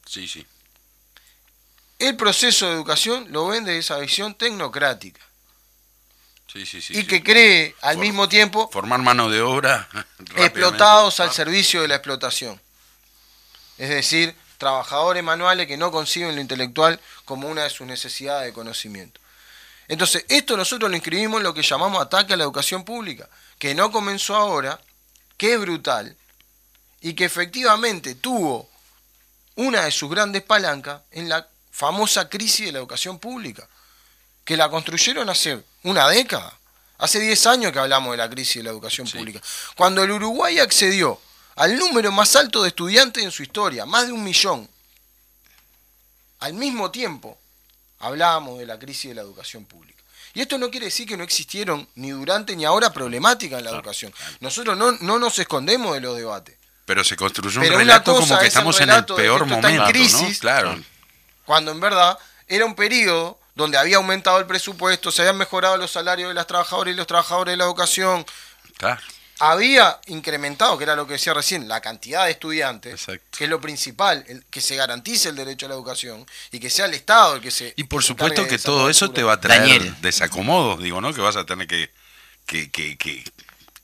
Sí, sí. El proceso de educación lo ven desde esa visión tecnocrática Sí, sí, sí. y que cree al For- mismo tiempo Formar mano de obra. explotados al Ah, servicio de la explotación. Es decir, trabajadores manuales que no conciben lo intelectual como una de sus necesidades de conocimiento. Entonces, esto nosotros lo inscribimos en lo que llamamos ataque a la educación pública, que no comenzó ahora, que es brutal y que efectivamente tuvo una de sus grandes palancas en la famosa crisis de la educación pública, que la construyeron hace una década. Hace 10 años que hablamos de la crisis de la educación Sí. pública. Cuando el Uruguay accedió al número más alto de estudiantes en su historia, más de un millón, al mismo tiempo hablábamos de la crisis de la educación pública. Y esto no quiere decir que no existieron ni durante ni ahora problemáticas en la educación. Nosotros no, no nos escondemos de los debates. Pero se construyó un relato como que estamos en el peor está en momento, crisis. ¿no? Claro. cuando en verdad era un periodo donde había aumentado el presupuesto, se habían mejorado los salarios de las trabajadoras y los trabajadores de la educación, Claro. había incrementado, que era lo que decía recién, la cantidad de estudiantes, Exacto. que es lo principal, el- que se garantice el derecho a la educación y que sea el Estado el que se... Y por se supuesto que todo eso te va a traer Daniel. desacomodos, digo, ¿no? Que vas a tener que, que, que, que,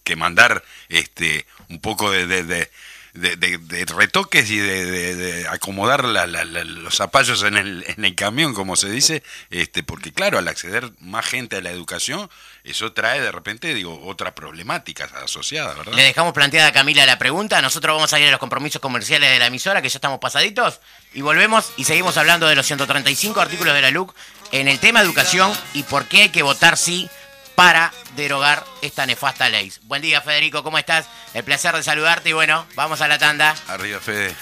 que mandar este un poco de, de, de, de- de- de retoques y de, acomodar la- la- la- los zapallos en el, en el camión, como se dice, este porque claro, al acceder más gente a la educación, eso trae de repente, digo, otras problemáticas asociadas, ¿verdad? Le dejamos planteada a Camila la pregunta. Nosotros vamos a ir a los compromisos comerciales de la emisora, que ya estamos pasaditos. Y volvemos y seguimos hablando de los 135 artículos de la LUC en el tema educación y por qué hay que votar sí para derogar esta nefasta ley. Buen día, Federico, ¿cómo estás? El placer de saludarte y bueno, vamos a la tanda. Arriba, Fede.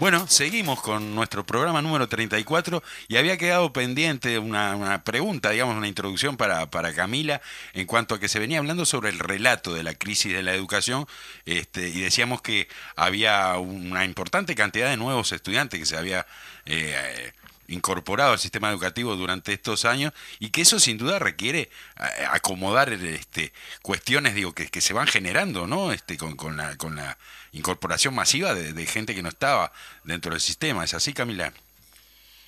Bueno, seguimos con nuestro programa número 34 y había quedado pendiente una, una pregunta, digamos, una introducción para, para Camila en cuanto a que se venía hablando sobre el relato de la crisis de la educación este, y decíamos que había una importante cantidad de nuevos estudiantes que se había eh, incorporado al sistema educativo durante estos años y que eso sin duda requiere eh, acomodar este, cuestiones digo que, que se van generando no este con, con la con la incorporación masiva de, gente que no estaba dentro del sistema es así Camila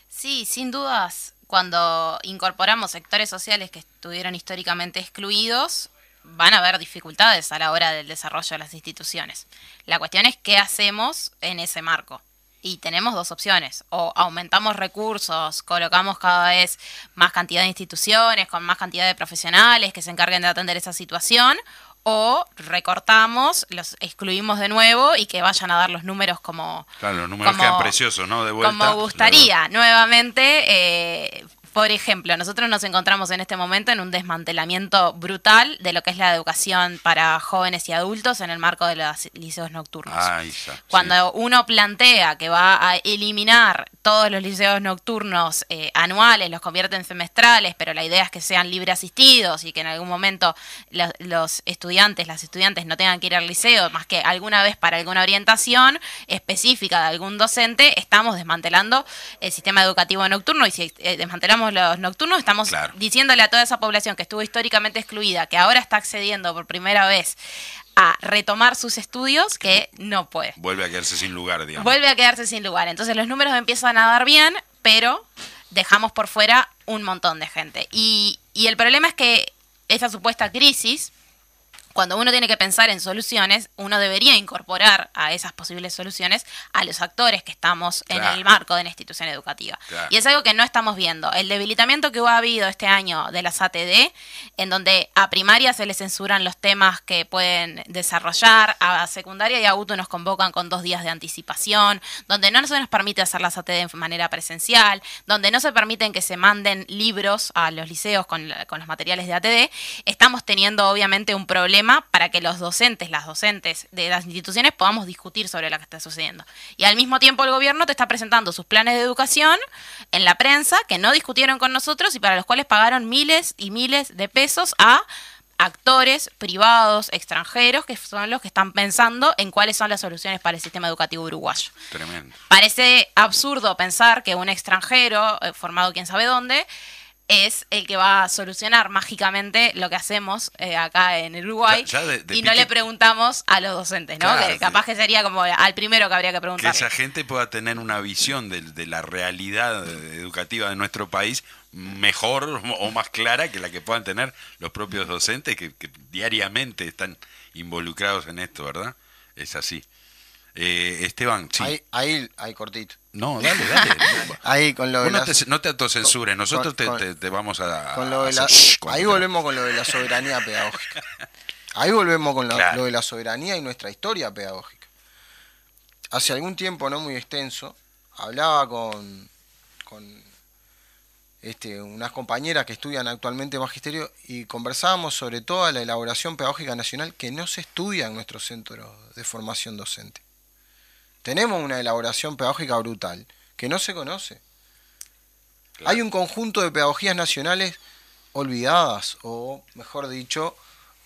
Sí, sin dudas, cuando incorporamos sectores sociales que estuvieron históricamente excluidos, van a haber dificultades a la hora del desarrollo de las instituciones. La cuestión es qué hacemos en ese marco. Y tenemos dos opciones, o aumentamos recursos, colocamos cada vez más cantidad de instituciones, con más cantidad de profesionales que se encarguen de atender esa situación, o recortamos, los excluimos de nuevo y que vayan a dar los números como, claro los números como- quedan preciosos no de vuelta como gustaría. Nuevamente, eh, por ejemplo, nosotros nos encontramos en este momento en un desmantelamiento brutal de lo que es la educación para jóvenes y adultos en el marco de los liceos nocturnos. Ya, sí. Cuando uno plantea que va a eliminar todos los liceos nocturnos eh, anuales, los convierte en semestrales, pero la idea es que sean libre asistidos y que en algún momento los, los estudiantes, las estudiantes no tengan que ir al liceo más que alguna vez para alguna orientación específica de algún docente, estamos desmantelando el sistema educativo nocturno y si eh, desmantelamos los nocturnos estamos Claro. diciéndole a toda esa población que estuvo históricamente excluida, que ahora está accediendo por primera vez a retomar sus estudios, que no puede vuelve a quedarse sin lugar digamos vuelve a quedarse sin lugar. Entonces los números empiezan a dar bien, pero dejamos por fuera un montón de gente. Y, y el problema es que esa supuesta crisis cuando uno tiene que pensar en soluciones, uno debería incorporar a esas posibles soluciones a los actores que estamos en Claro. el marco de la institución educativa. Claro. Y es algo que no estamos viendo. El debilitamiento que ha habido este año de las ATD, en donde a primaria se les censuran los temas que pueden desarrollar, a secundaria y a UTU nos convocan con dos días de anticipación, donde no se nos permite hacer las ATD de manera presencial, donde no se permiten que se manden libros a los liceos con, con los materiales de ATD, estamos teniendo obviamente un problema para que los docentes, las docentes de las instituciones podamos discutir sobre lo que está sucediendo. Y al mismo tiempo el gobierno te está presentando sus planes de educación en la prensa que no discutieron con nosotros y para los cuales pagaron miles y miles de pesos a actores privados, extranjeros, que son los que están pensando en cuáles son las soluciones para el sistema educativo uruguayo. Tremendo. Parece absurdo pensar que un extranjero, eh, formado quién sabe dónde, es el que va a solucionar mágicamente lo que hacemos eh, acá en Uruguay Ya- ya de- de y no le preguntamos a los docentes, ¿no? Claro, que capaz que sería como al primero que habría que Que preguntar. esa gente pueda tener una visión de, de la realidad educativa de nuestro país mejor o más clara que la que puedan tener los propios docentes que, que diariamente están involucrados en esto, ¿verdad? Es así. Eh, Esteban, sí. Ahí, ahí, ahí cortito. No, dale, dale. Ahí con lo de Vos no las- te, no te autocensures, nosotros con- te, con- te- te vamos a... con lo de a la- hacer- con- ahí volvemos con lo de la soberanía pedagógica. Ahí volvemos con la- Claro. lo de la soberanía y nuestra historia pedagógica. Hace algún tiempo, no muy extenso, hablaba con, con este, unas compañeras que estudian actualmente magisterio y conversábamos sobre toda la elaboración pedagógica nacional que no se estudia en nuestro centro de formación docente. Tenemos una elaboración pedagógica brutal que no se conoce. Hay un conjunto de pedagogías nacionales olvidadas o, mejor dicho,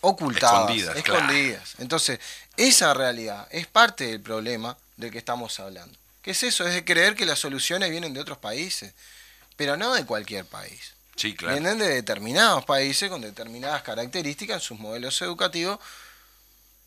ocultadas, Escondidas, escondidas. Entonces, esa realidad es parte del problema del que estamos hablando. ¿Qué es eso? Es de creer que las soluciones vienen de otros países, pero no de cualquier país. Sí, claro. Vienen de determinados países con determinadas características en sus modelos educativos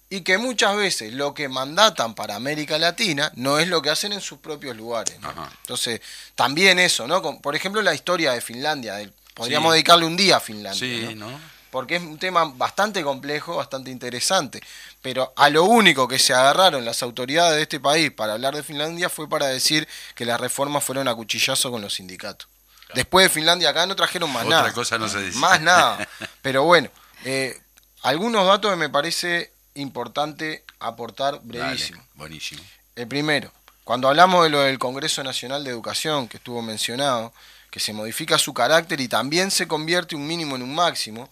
y que muchas veces lo que mandatan para América Latina no es lo que hacen en sus propios lugares. Entonces, también eso, ¿no? Con- por ejemplo, la historia de Finlandia. podríamos Sí. dedicarle un día a Finlandia. Sí, ¿no? ¿no? Porque es un tema bastante complejo, bastante interesante. Pero a lo único que se agarraron las autoridades de este país para hablar de Finlandia fue para decir que las reformas fueron a cuchillazo con los sindicatos. Después de Finlandia acá no trajeron más Otra nada. cosa no se dice. Más nada. Pero bueno, eh, algunos datos que me parece importante aportar Dale, brevísimo. buenísimo. El primero, cuando hablamos de lo del Congreso Nacional de Educación, que estuvo mencionado, que se modifica su carácter y también se convierte un mínimo en un máximo,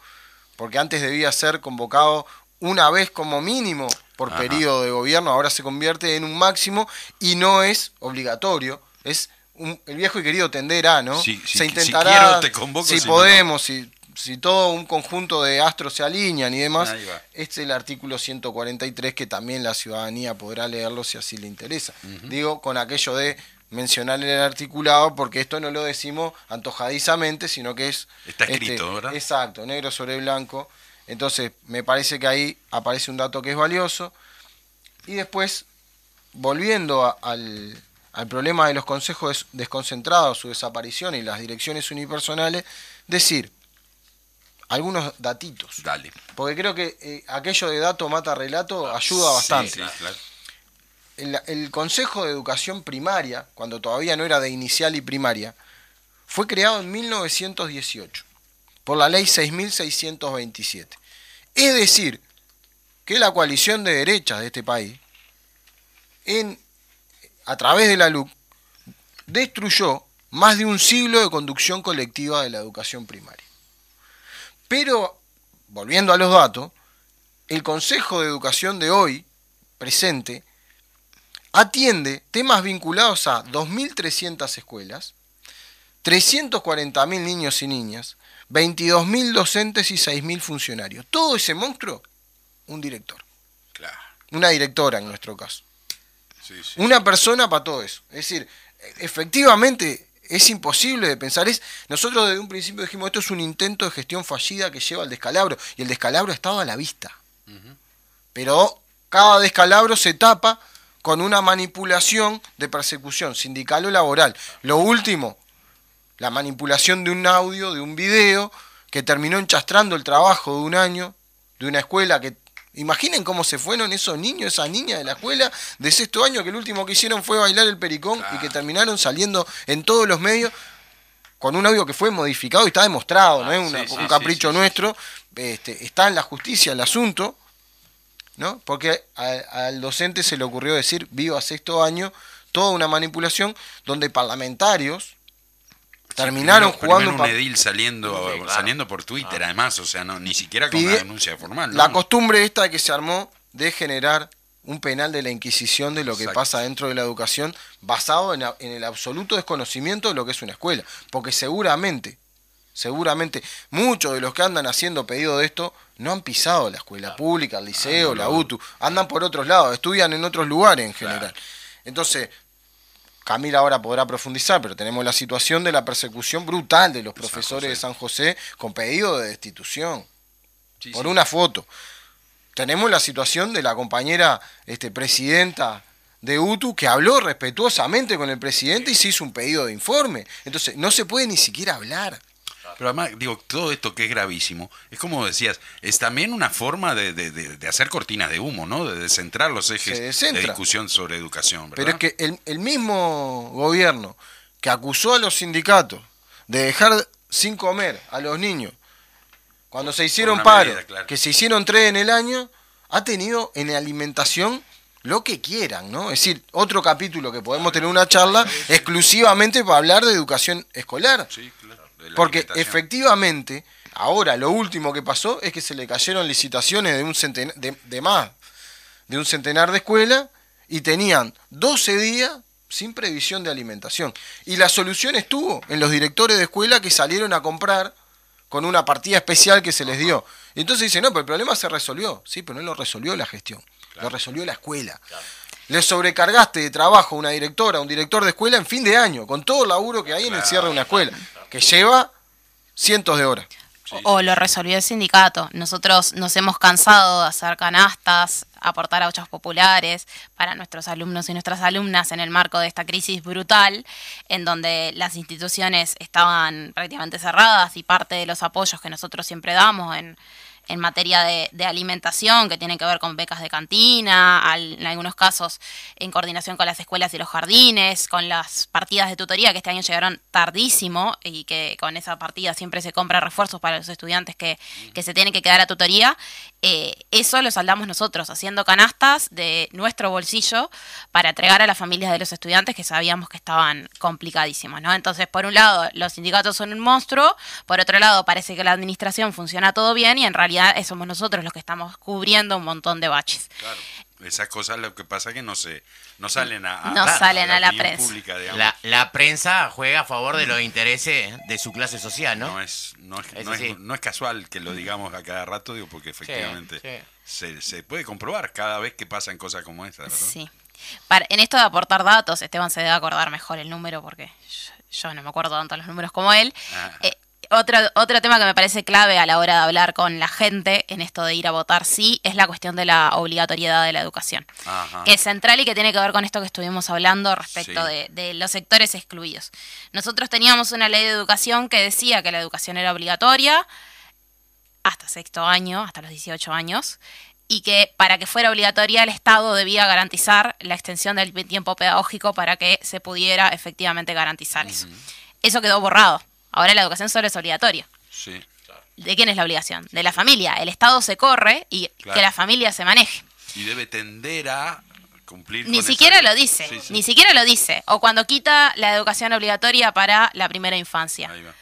porque antes debía ser convocado una vez como mínimo por Ajá. periodo de gobierno, ahora se convierte en un máximo y no es obligatorio, es un- el viejo y querido tenderá, ¿no? Si- si- se si intentará, quiero te convoco, si si no, podemos, si, si todo un conjunto de astros se alinean y demás, este es el artículo 143 que también la ciudadanía podrá leerlo si así le interesa. Digo, con aquello de mencionar el articulado, porque esto no lo decimos antojadizamente, sino que es... Está este, escrito, ¿verdad? Exacto, negro sobre blanco. Entonces, me parece que ahí aparece un dato que es valioso. Y después, volviendo a- al, al problema de los consejos des- desconcentrados, su desaparición y las direcciones unipersonales, decir algunos datitos. Dale. Porque creo que eh, aquello de dato mata relato ayuda bastante. Sí, sí, claro. El, el Consejo de Educación Primaria, cuando todavía no era de inicial y primaria, fue creado en 1918 por la ley 6.627. Es decir, que la coalición de derechas de este país, en, a través de la LUC, destruyó más de un siglo de conducción colectiva de la educación primaria. Pero, volviendo a los datos, el Consejo de Educación de hoy, presente, atiende temas vinculados a 2.300 escuelas, 340.000 niños y niñas, 22.000 docentes y 6.000 funcionarios. Todo ese monstruo, un director, Claro. una directora en nuestro caso. Sí, sí. Una persona para todo eso. Es decir, efectivamente es imposible de pensar. Es, nosotros desde un principio dijimos, esto es un intento de gestión fallida que lleva al descalabro. Y el descalabro ha estado a la vista. Pero cada descalabro se tapa con una manipulación de persecución sindical o laboral. Lo último, la manipulación de un audio, de un video, que terminó enchastrando el trabajo de un año, de una escuela que Imaginen cómo se fueron esos niños, esas niñas de la escuela de sexto año que el último que hicieron fue bailar el pericón y que terminaron saliendo en todos los medios con un audio que fue modificado y está demostrado, no es Ah, una- sí, sí, un capricho sí, nuestro, Este, está en la justicia el asunto, ¿no? Porque a- al docente se le ocurrió decir viva sexto año, toda una manipulación donde parlamentarios terminaron Primero- jugando primero un edil saliendo, Sí, claro. saliendo por Twitter, además, o sea, no, ni siquiera con Pide- una denuncia formal. ¿no? La costumbre esta que se armó de generar un penal de la Inquisición de lo que pasa dentro de la educación basado en, el absoluto desconocimiento de lo que es una escuela. Porque seguramente, seguramente, muchos de los que andan haciendo pedido de esto no han pisado la escuela pública, el liceo, Ah, no, la. UTU, andan por otros lados, estudian en otros lugares en general. Entonces, Camila ahora podrá profundizar, pero tenemos la situación de la persecución brutal de los profesores de. San José con pedido de destitución Sí, por sí. una foto. Tenemos la situación de la compañera este, presidenta de UTU que habló respetuosamente con el presidente y se hizo un pedido de informe. Entonces, no se puede ni siquiera hablar. Pero además, digo, todo esto que es gravísimo, es como decías, es también una forma de, de- de- hacer cortinas de humo, ¿no? De descentrar los ejes de discusión sobre educación, ¿verdad? Pero es que el, el mismo gobierno que acusó a los sindicatos de dejar sin comer a los niños cuando se hicieron una paro, medida, claro. que se hicieron tres en el año, ha tenido en alimentación lo que quieran, ¿no? Es decir, otro capítulo que podemos tener una charla exclusivamente para hablar de educación escolar. Sí, claro, de la Porque efectivamente, ahora lo último que pasó es que se le cayeron licitaciones de un centenar, de, de más de un centenar de escuelas y tenían 12 días sin previsión de alimentación. Y la solución estuvo en los directores de escuela que salieron a comprar con una partida especial que se les dio. Y entonces dicen, no, pero el problema se resolvió. Sí, pero no lo resolvió la gestión, lo resolvió la escuela. Le sobrecargaste de trabajo a una directora, a un director de escuela en fin de año, con todo el laburo que hay en el cierre de una escuela, que lleva cientos de horas. O lo resolvió el sindicato. Nosotros nos hemos cansado de hacer canastas, aportar a ochos populares para nuestros alumnos y nuestras alumnas en el marco de esta crisis brutal, en donde las instituciones estaban prácticamente cerradas y parte de los apoyos que nosotros siempre damos en, en materia de, alimentación, que tienen que ver con becas de cantina, en algunos casos en coordinación con las escuelas y los jardines, con las partidas de tutoría que este año llegaron tardísimo y que con esa partida siempre se compra refuerzos para los estudiantes que, se tienen que quedar a tutoría. Eh, eso lo saldamos nosotros, haciendo canastas de nuestro bolsillo para entregar a las familias de los estudiantes que sabíamos que estaban complicadísimos. Entonces, por un lado, los sindicatos son un monstruo, por otro lado, parece que la administración funciona todo bien y en realidad somos nosotros los que estamos cubriendo un montón de baches. Claro. Esas cosas lo que pasa es que no se no salen a, a- No salen a la prensa. pública. La, la prensa juega a favor de los intereses de su clase social, ¿no? no es no es, Eso no es- sí. no es casual que lo digamos a cada rato digo porque efectivamente sí. Se, se puede comprobar cada vez que pasan cosas como esta ¿verdad? Sí. Para- en esto de aportar datos, Esteban se debe acordar mejor el número porque yo, yo no me acuerdo tanto los números como él. Ah. Eh, otro, otro tema que me parece clave a la hora de hablar con la gente en esto de ir a votar sí es la cuestión de la obligatoriedad de la educación. Ajá. que es central y que tiene que ver con esto que estuvimos hablando respecto Sí. de, de los sectores excluidos. Nosotros teníamos una ley de educación que decía que la educación era obligatoria hasta sexto año, hasta los 18 años, y que para que fuera obligatoria el Estado debía garantizar la extensión del tiempo pedagógico para que se pudiera efectivamente garantizar eso. Eso quedó borrado. Ahora la educación solo es obligatoria. sí ¿De quién es la obligación? De la familia. El Estado se corre y Claro. que la familia se maneje. y debe tender a cumplir Ni con siquiera esa- lo dice, Sí, sí. ni siquiera lo dice. O cuando quita la educación obligatoria para la primera infancia. Ahí va.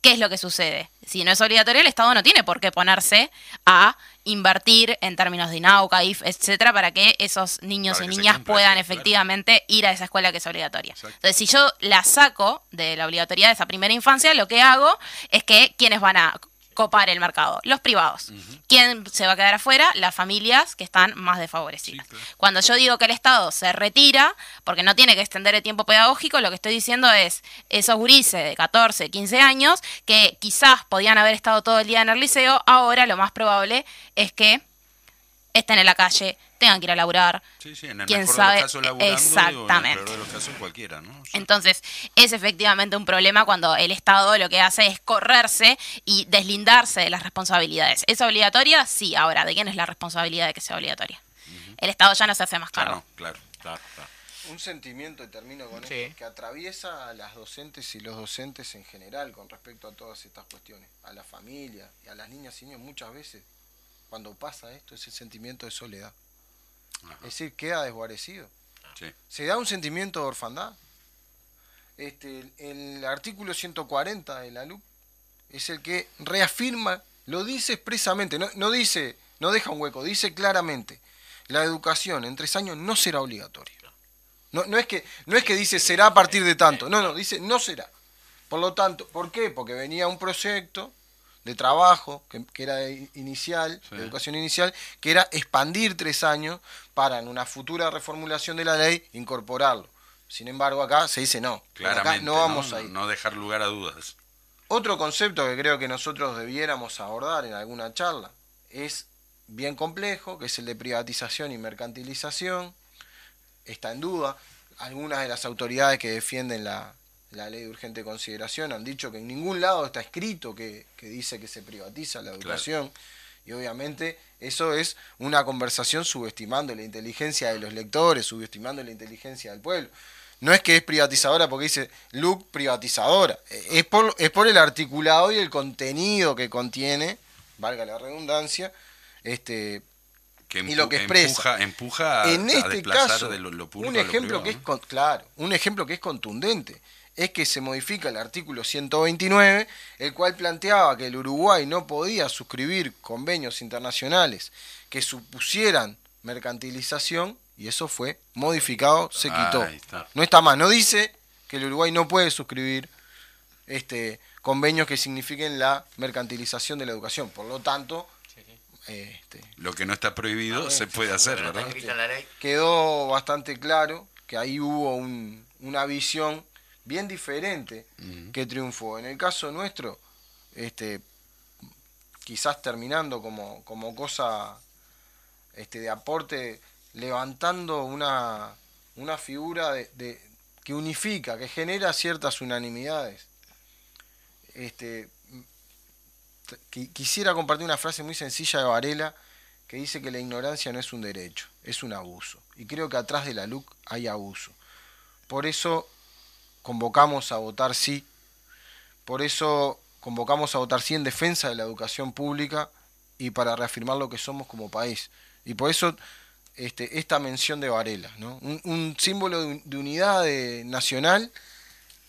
¿Qué es lo que sucede? Si no es obligatorio, el Estado no tiene por qué ponerse a invertir en términos de INAUCA, IF, etcétera, para que esos niños Para y niñas cumpla puedan claro. efectivamente ir a esa escuela que es obligatoria. Exacto. Entonces, si yo la saco de la obligatoriedad de esa primera infancia, lo que hago es que quienes van a copar el mercado, los privados. ¿Quién se va a quedar afuera? Las familias que están más desfavorecidas. Sí, claro. Cuando yo digo que el Estado se retira, porque no tiene que extender el tiempo pedagógico, lo que estoy diciendo es esos gurises de 14, 15 años que quizás podían haber estado todo el día en el liceo, ahora lo más probable es que estén en la calle, tengan que ir a laburar. Sí, sí, en el ¿Quién mejor sabe? de los casos laburando, Exactamente. en el peor de los casos cualquiera, ¿no? Sí. Entonces, es efectivamente un problema cuando el Estado lo que hace es correrse y deslindarse de las responsabilidades. ¿Es obligatoria? Sí. Ahora, ¿de quién es la responsabilidad de que sea obligatoria? El Estado ya no se hace más cargo. Claro, claro. Claro, claro. Un sentimiento, y termino con Sí. esto, que atraviesa a las docentes y los docentes en general con respecto a todas estas cuestiones, a la familia y a las niñas y niños muchas veces, cuando pasa esto, es el sentimiento de soledad. Ajá. Es decir, queda desguarecido. Sí. Se da un sentimiento de orfandad. Este, el, artículo 140 de la LUC es el que reafirma, lo dice expresamente, no, no dice, no deja un hueco, dice claramente, la educación en tres años no será obligatoria. No, no, es que, no es que dice será a partir de tanto, no, no, dice no será. Por lo tanto, ¿por qué? Porque venía un proyecto de trabajo que, que era inicial, Sí. de educación inicial, que era expandir tres años para en una futura reformulación de la ley incorporarlo. Sin embargo, acá se dice no. Claramente. acá no vamos a ir. No dejar lugar a dudas. Otro concepto que creo que nosotros debiéramos abordar en alguna charla es bien complejo, que es el de privatización y mercantilización. Está en duda. Algunas de las autoridades que defienden la, la ley de urgente consideración han dicho que en ningún lado está escrito que, que dice que se privatiza la educación. Y obviamente eso es una conversación subestimando la inteligencia de los lectores, subestimando la inteligencia del pueblo. No es que es privatizadora porque dice look privatizadora. Eh, Es por, es por el articulado y el contenido que contiene, valga la redundancia, este, Que Y lo que expresa. Empuja, empuja a- en este desplazar caso, de lo, lo público un a lo ejemplo que es claro, un ejemplo que es contundente es que se modifica el artículo 129, el cual planteaba que el Uruguay no podía suscribir convenios internacionales que supusieran mercantilización y eso fue modificado, se quitó. Está. No está más, no dice que el Uruguay no puede suscribir este convenios que signifiquen la mercantilización de la educación. Por lo tanto, este, Lo que no está prohibido se puede hacer, quedó bastante claro que ahí hubo un- una visión bien diferente que triunfó. En el caso nuestro, este, quizás terminando como, como cosa este, de aporte, levantando una, una figura de, de- que unifica, que genera ciertas unanimidades. Este, qui- quisiera compartir una frase muy sencilla de Varela que dice que la ignorancia no es un derecho, es un abuso. Y creo que atrás de la LUC hay abuso. Por eso convocamos a votar sí, por eso convocamos a votar sí en defensa de la educación pública y para reafirmar lo que somos como país. Y por eso este, esta mención de Varela, ¿no? un, un símbolo de, un- de unidad de- nacional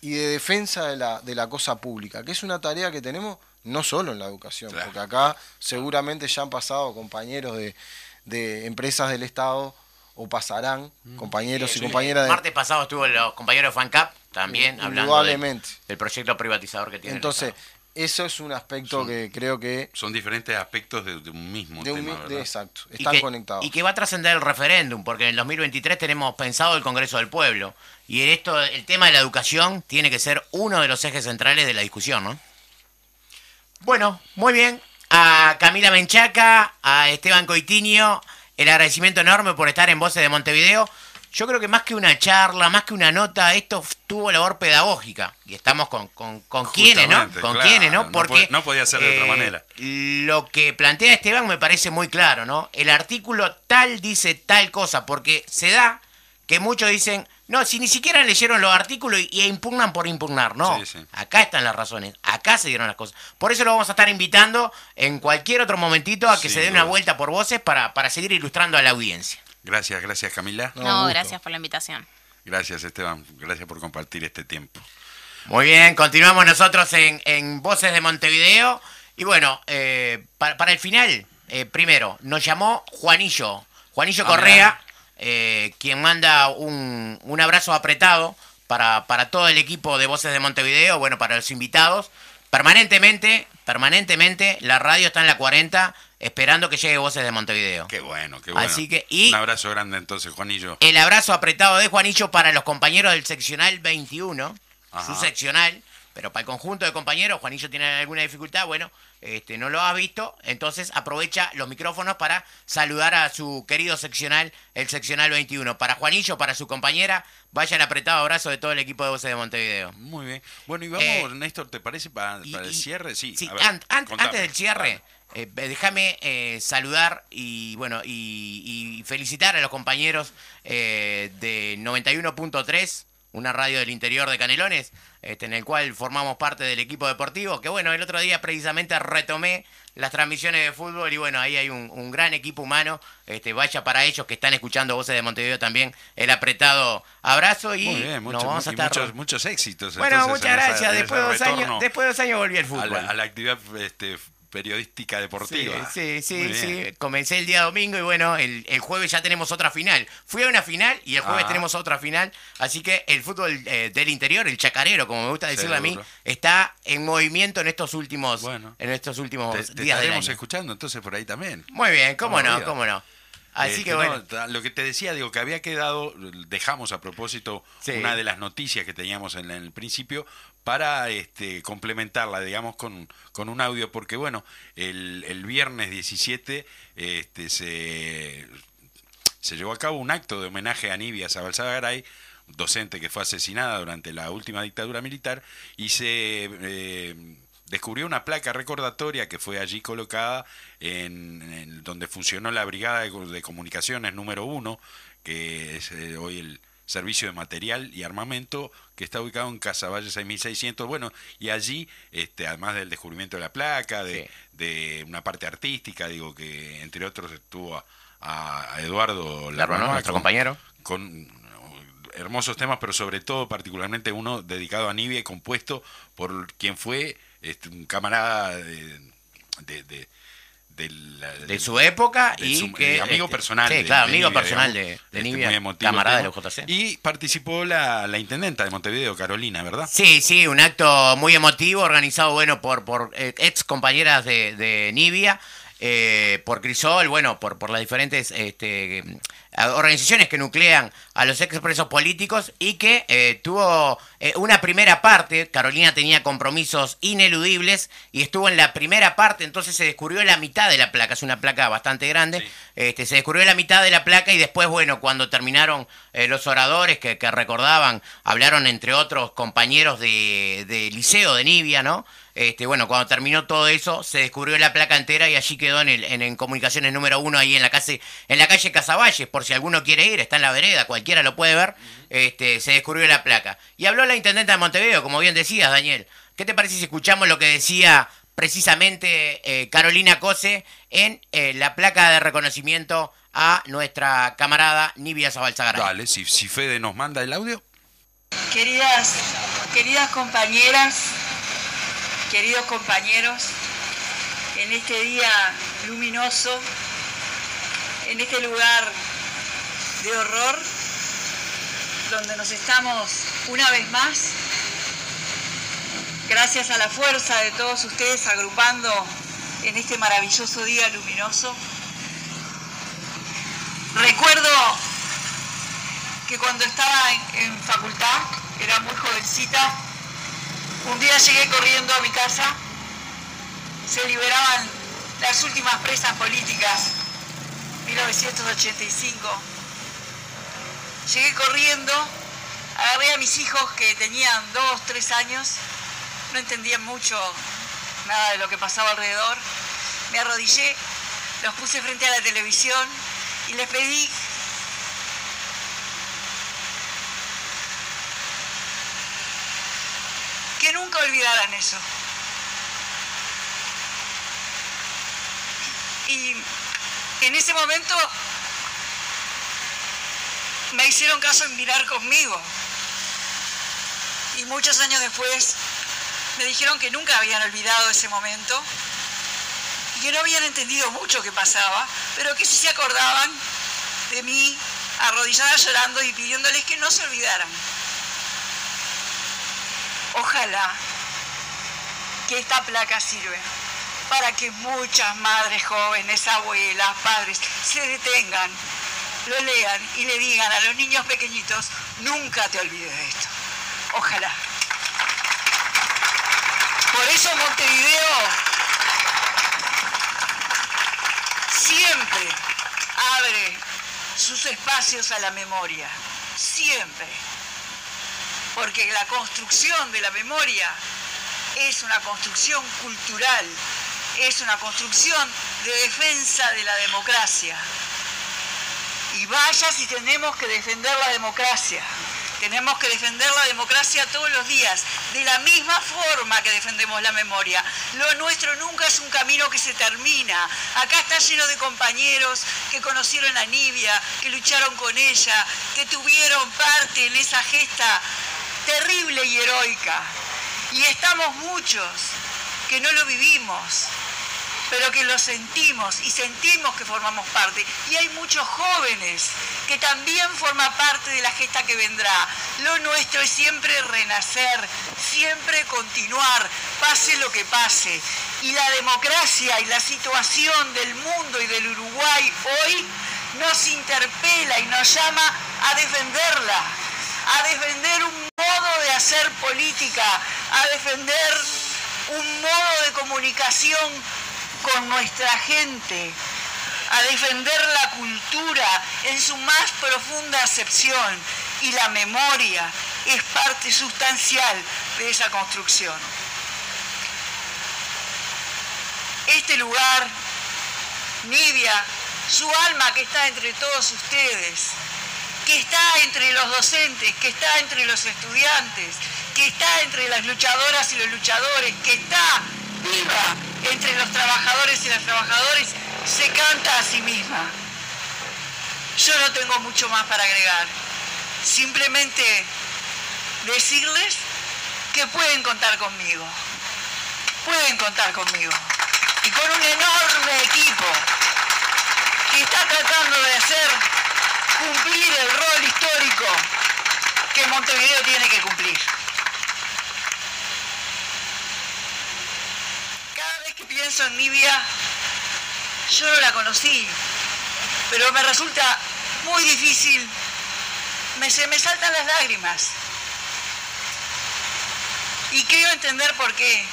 y de defensa de la, de la cosa pública, que es una tarea que tenemos no solo en la educación, Claro. porque acá seguramente ya han pasado compañeros de, de empresas del Estado o pasarán compañeros Sí, y compañeras de... Martes pasado estuvo los compañeros de FANCAP también hablando de- del proyecto privatizador que tiene. el Entonces, eso es un aspecto Son- que creo que... Son diferentes aspectos de, de un mismo De un, tema, exacto, Y están que- conectados. Y que va a trascender el referéndum, porque en el 2023 tenemos pensado el Congreso del Pueblo. Y en esto, el tema de la educación tiene que ser uno de los ejes centrales de la discusión, ¿no? Bueno, muy bien. A Camila Menchaca, a Esteban Coitinho, el agradecimiento enorme por estar en Voces de Montevideo. Yo creo que más que una charla, más que una nota, esto tuvo labor pedagógica. Y estamos con, con, con quienes, ¿no? Con claro, quienes, ¿no? Porque no podía ser de otra manera. Lo que plantea Esteban me parece muy claro, ¿no? El artículo tal dice tal cosa, porque se da que muchos dicen, no, si ni siquiera leyeron los artículos y, y impugnan por impugnar, no. Sí, sí. Acá están las razones, acá se dieron las cosas. Por eso lo vamos a estar invitando en cualquier otro momentito a que se den duda. una vuelta por voces para, para seguir ilustrando a la audiencia. Gracias, gracias Camila. No, gracias por la invitación. Gracias Esteban. Gracias por compartir este tiempo. Muy bien, continuamos nosotros en, en Voces de Montevideo. Y bueno, eh, para, para el final, eh, primero, nos llamó Juanillo, Juanillo Ah, Correa, eh, quien manda un, un abrazo apretado para, para todo el equipo de Voces de Montevideo, bueno, para los invitados. Permanentemente, permanentemente, la radio está en la 40 esperando que llegue Voces de Montevideo. Qué bueno, qué bueno. Así que, y- Un abrazo grande entonces, Juanillo. El abrazo apretado de Juanillo para los compañeros del seccional 21, Ajá. su seccional, pero para el conjunto de compañeros, Juanillo tiene alguna dificultad, bueno, este, no lo has visto, entonces aprovecha los micrófonos para saludar a su querido seccional, el seccional 21. Para Juanillo, para su compañera, vaya el apretado abrazo de todo el equipo de Voces de Montevideo. Muy bien. Bueno, y vamos, Eh, Néstor, ¿te parece para, Y- para el cierre? Sí. Sí, a ver, an- an- contame. antes del cierre, eh, déjame eh, saludar y bueno y, y felicitar a los compañeros eh, de 91.3, una radio del interior de Canelones, este, en el cual formamos parte del equipo deportivo, que bueno, el otro día precisamente retomé las transmisiones de fútbol y bueno, ahí hay un, un gran equipo humano, este, vaya para ellos que están escuchando voces de Montevideo también, el apretado abrazo y Muy bien, nos vamos a estar... muchos, muchos éxitos. bueno, entonces, muchas esa- gracias, después de, dos años, después de dos años volví al a fútbol. la, a la actividad este, periodística deportiva. Sí, sí, sí. Comencé el día domingo y bueno, el, el jueves ya tenemos otra final. Fui a una final y el jueves Ah. tenemos otra final. Así que el fútbol eh, del interior, el chacarero, como me gusta decirle a mí, está en movimiento en estos últimos, Bueno. en estos últimos Te, te días del estaremos año. escuchando entonces por ahí también. Muy bien, cómo no, cómo no. Así Este, que no, bueno. lo que te decía, digo, que había quedado, dejamos a propósito Sí. una de las noticias que teníamos en, el principio para este, complementarla, digamos, con, con un audio, porque bueno, el, el viernes 17 este, se, llevó a cabo un acto de homenaje a Nibia Sabalzagaray, docente que fue asesinada durante la última dictadura militar, y se eh, descubrió una placa recordatoria que fue allí colocada en, en donde funcionó la Brigada de, de Comunicaciones número uno, que es eh, hoy el servicio de material y armamento que está ubicado en Casaballe 6600. Bueno, y allí, este, además del descubrimiento de la placa, de, Sí. de una parte artística, digo que entre otros estuvo a, a Eduardo. Larranoa Nuestro con- compañero. con hermosos temas, pero sobre todo particularmente uno dedicado a Nibia y compuesto por quien fue este, un camarada de, de, de, de la- De su época de y su- que. amigo este, personal. Sí, claro, amigo Nibia, personal digamos. de, Este, Nibia, muy emotivo camarada de tema. los JC. Y participó la, la intendenta de Montevideo, Carolina, ¿verdad? Sí, sí, un acto muy emotivo, organizado, bueno, por, por eh, ex compañeras de, de Nibia, eh, por Crisol, bueno, por, por las diferentes este, organizaciones que nuclean a los expresos políticos y que eh, tuvo eh, una primera parte, Carolina tenía compromisos ineludibles y estuvo en la primera parte, entonces se descubrió la mitad de la placa, es una placa bastante grande, Sí. este, se descubrió la mitad de la placa y después, bueno, cuando terminaron eh, los oradores que, que recordaban, hablaron entre otros compañeros de, de liceo de Nibia, ¿no? Este, bueno, cuando terminó todo eso, se descubrió la placa entera y allí quedó en, el, en, en comunicaciones número uno, ahí en la calle, en la calle Casavalles, por si alguno quiere ir, está en la vereda, cualquiera lo puede ver, este, se descubrió la placa. Y habló la intendenta de Montevideo, como bien decías, Daniel. ¿Qué te parece si escuchamos lo que decía precisamente eh, Carolina Cose en eh, la placa de reconocimiento a nuestra camarada Nibia Zabalzagaray? Dale, si, si Fede nos manda el audio. Queridas, queridas compañeras, queridos compañeros, en este día luminoso, en este lugar de horror, donde nos estamos una vez más, gracias a la fuerza de todos ustedes agrupando en este maravilloso día luminoso. Recuerdo que cuando estaba en, facultad, era muy jovencita, un día llegué corriendo a mi casa, se liberaban las últimas presas políticas, 1985. Llegué corriendo, agarré a mis hijos que tenían dos, tres años, no entendían mucho nada de lo que pasaba alrededor, me arrodillé, los puse frente a la televisión y les pedí que nunca olvidaran eso. Y en ese momento me hicieron caso en mirar conmigo. Y muchos años después me dijeron que nunca habían olvidado ese momento y que no habían entendido mucho que pasaba, pero que sí se acordaban de mí arrodillada llorando y pidiéndoles que no se olvidaran. Ojalá que esta placa sirva para que muchas madres jóvenes, abuelas, padres se detengan, lo lean y le digan a los niños pequeñitos, nunca te olvides de esto. Ojalá. Por eso Montevideo siempre abre sus espacios a la memoria, siempre. Porque la construcción de la memoria es una construcción cultural, es una construcción de defensa de la democracia. Y vaya si tenemos que defender la democracia. Tenemos que defender la democracia todos los días, de la misma forma que defendemos la memoria. Lo nuestro nunca es un camino que se termina. Acá está lleno de compañeros que conocieron a Nibia, que lucharon con ella, que tuvieron parte en esa gesta terrible y heroica. Y estamos muchos que no lo vivimos, pero que lo sentimos y sentimos que formamos parte. Y hay muchos jóvenes que también forman parte de la gesta que vendrá. Lo nuestro es siempre renacer, siempre continuar, pase lo que pase. Y la democracia y la situación del mundo y del Uruguay hoy nos interpela y nos llama a defenderla, a defender un modo de hacer política, a defender un modo de comunicación con nuestra gente, a defender la cultura en su más profunda acepción y la memoria es parte sustancial de esa construcción. Este lugar, Nibia, su alma que está entre todos ustedes, que está entre los docentes, que está entre los estudiantes, que está entre las luchadoras y los luchadores, que está viva entre los trabajadores y las trabajadoras, se canta a sí misma. Yo no tengo mucho más para agregar. Simplemente decirles que pueden contar conmigo. Pueden contar conmigo. Y con un enorme equipo que está tratando de hacer cumplir el rol histórico que Montevideo tiene que cumplir. pienso en Nibia, yo no la conocí, pero me resulta muy difícil, me, se me saltan las lágrimas. Y quiero entender por qué.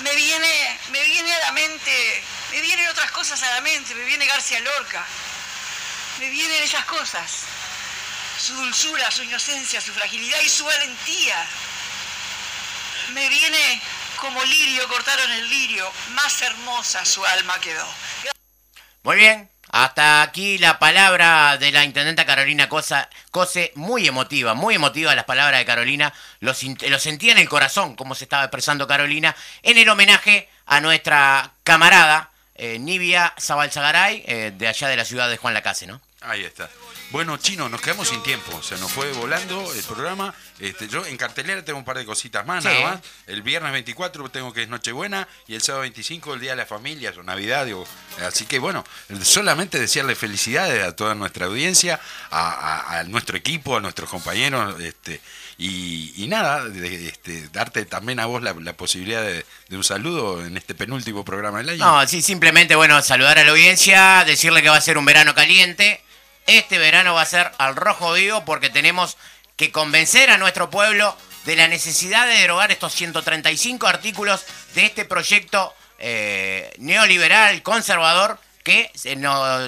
Me viene, me viene a la mente, me vienen otras cosas a la mente, me viene García Lorca, me vienen esas cosas. Su dulzura, su inocencia, su fragilidad y su valentía. Me viene como lirio cortaron el lirio, más hermosa su alma quedó. Muy bien, hasta aquí la palabra de la intendenta Carolina Cosa, Cose, muy emotiva, muy emotiva las palabras de Carolina, lo, sentía en el corazón como se estaba expresando Carolina, en el homenaje a nuestra camarada eh, Nibia Zabalzagaray, eh, de allá de la ciudad de Juan Lacase, ¿no? Ahí está. Bueno, Chino, nos quedamos sin tiempo. Se nos fue volando el programa. Este, yo en cartelera tengo un par de cositas más, nada más. El viernes 24 tengo que es Nochebuena y el sábado 25 el Día de la Familia, o Navidad. Digo. Así que bueno, solamente desearle felicidades a toda nuestra audiencia, a, nuestro equipo, a nuestros compañeros. Este, y, nada, este, darte también a vos la, posibilidad de, de, un saludo en este penúltimo programa del año. No, sí, simplemente, bueno, saludar a la audiencia, decirle que va a ser un verano caliente este verano va a ser al rojo vivo porque tenemos que convencer a nuestro pueblo de la necesidad de derogar estos 135 artículos de este proyecto eh, neoliberal, conservador, que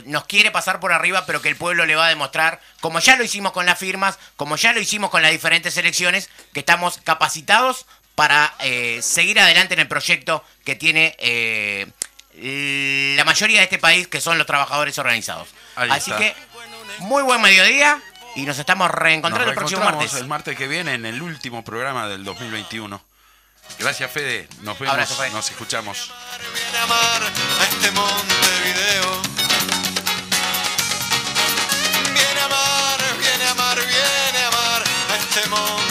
nos quiere pasar por arriba, pero que el pueblo le va a demostrar, como ya lo hicimos con las firmas, como ya lo hicimos con las diferentes elecciones, que estamos capacitados para eh, seguir adelante en el proyecto que tiene eh, la mayoría de este país, que son los trabajadores organizados. Así que muy buen mediodía y nos estamos reencontrando el próximo martes. El martes que viene en el último programa del 2021. Gracias, Fede. Nos vemos, nos escuchamos. Viene amar a este Montevideo. Viene a amar, viene a amar, viene a amar a este Montevideo.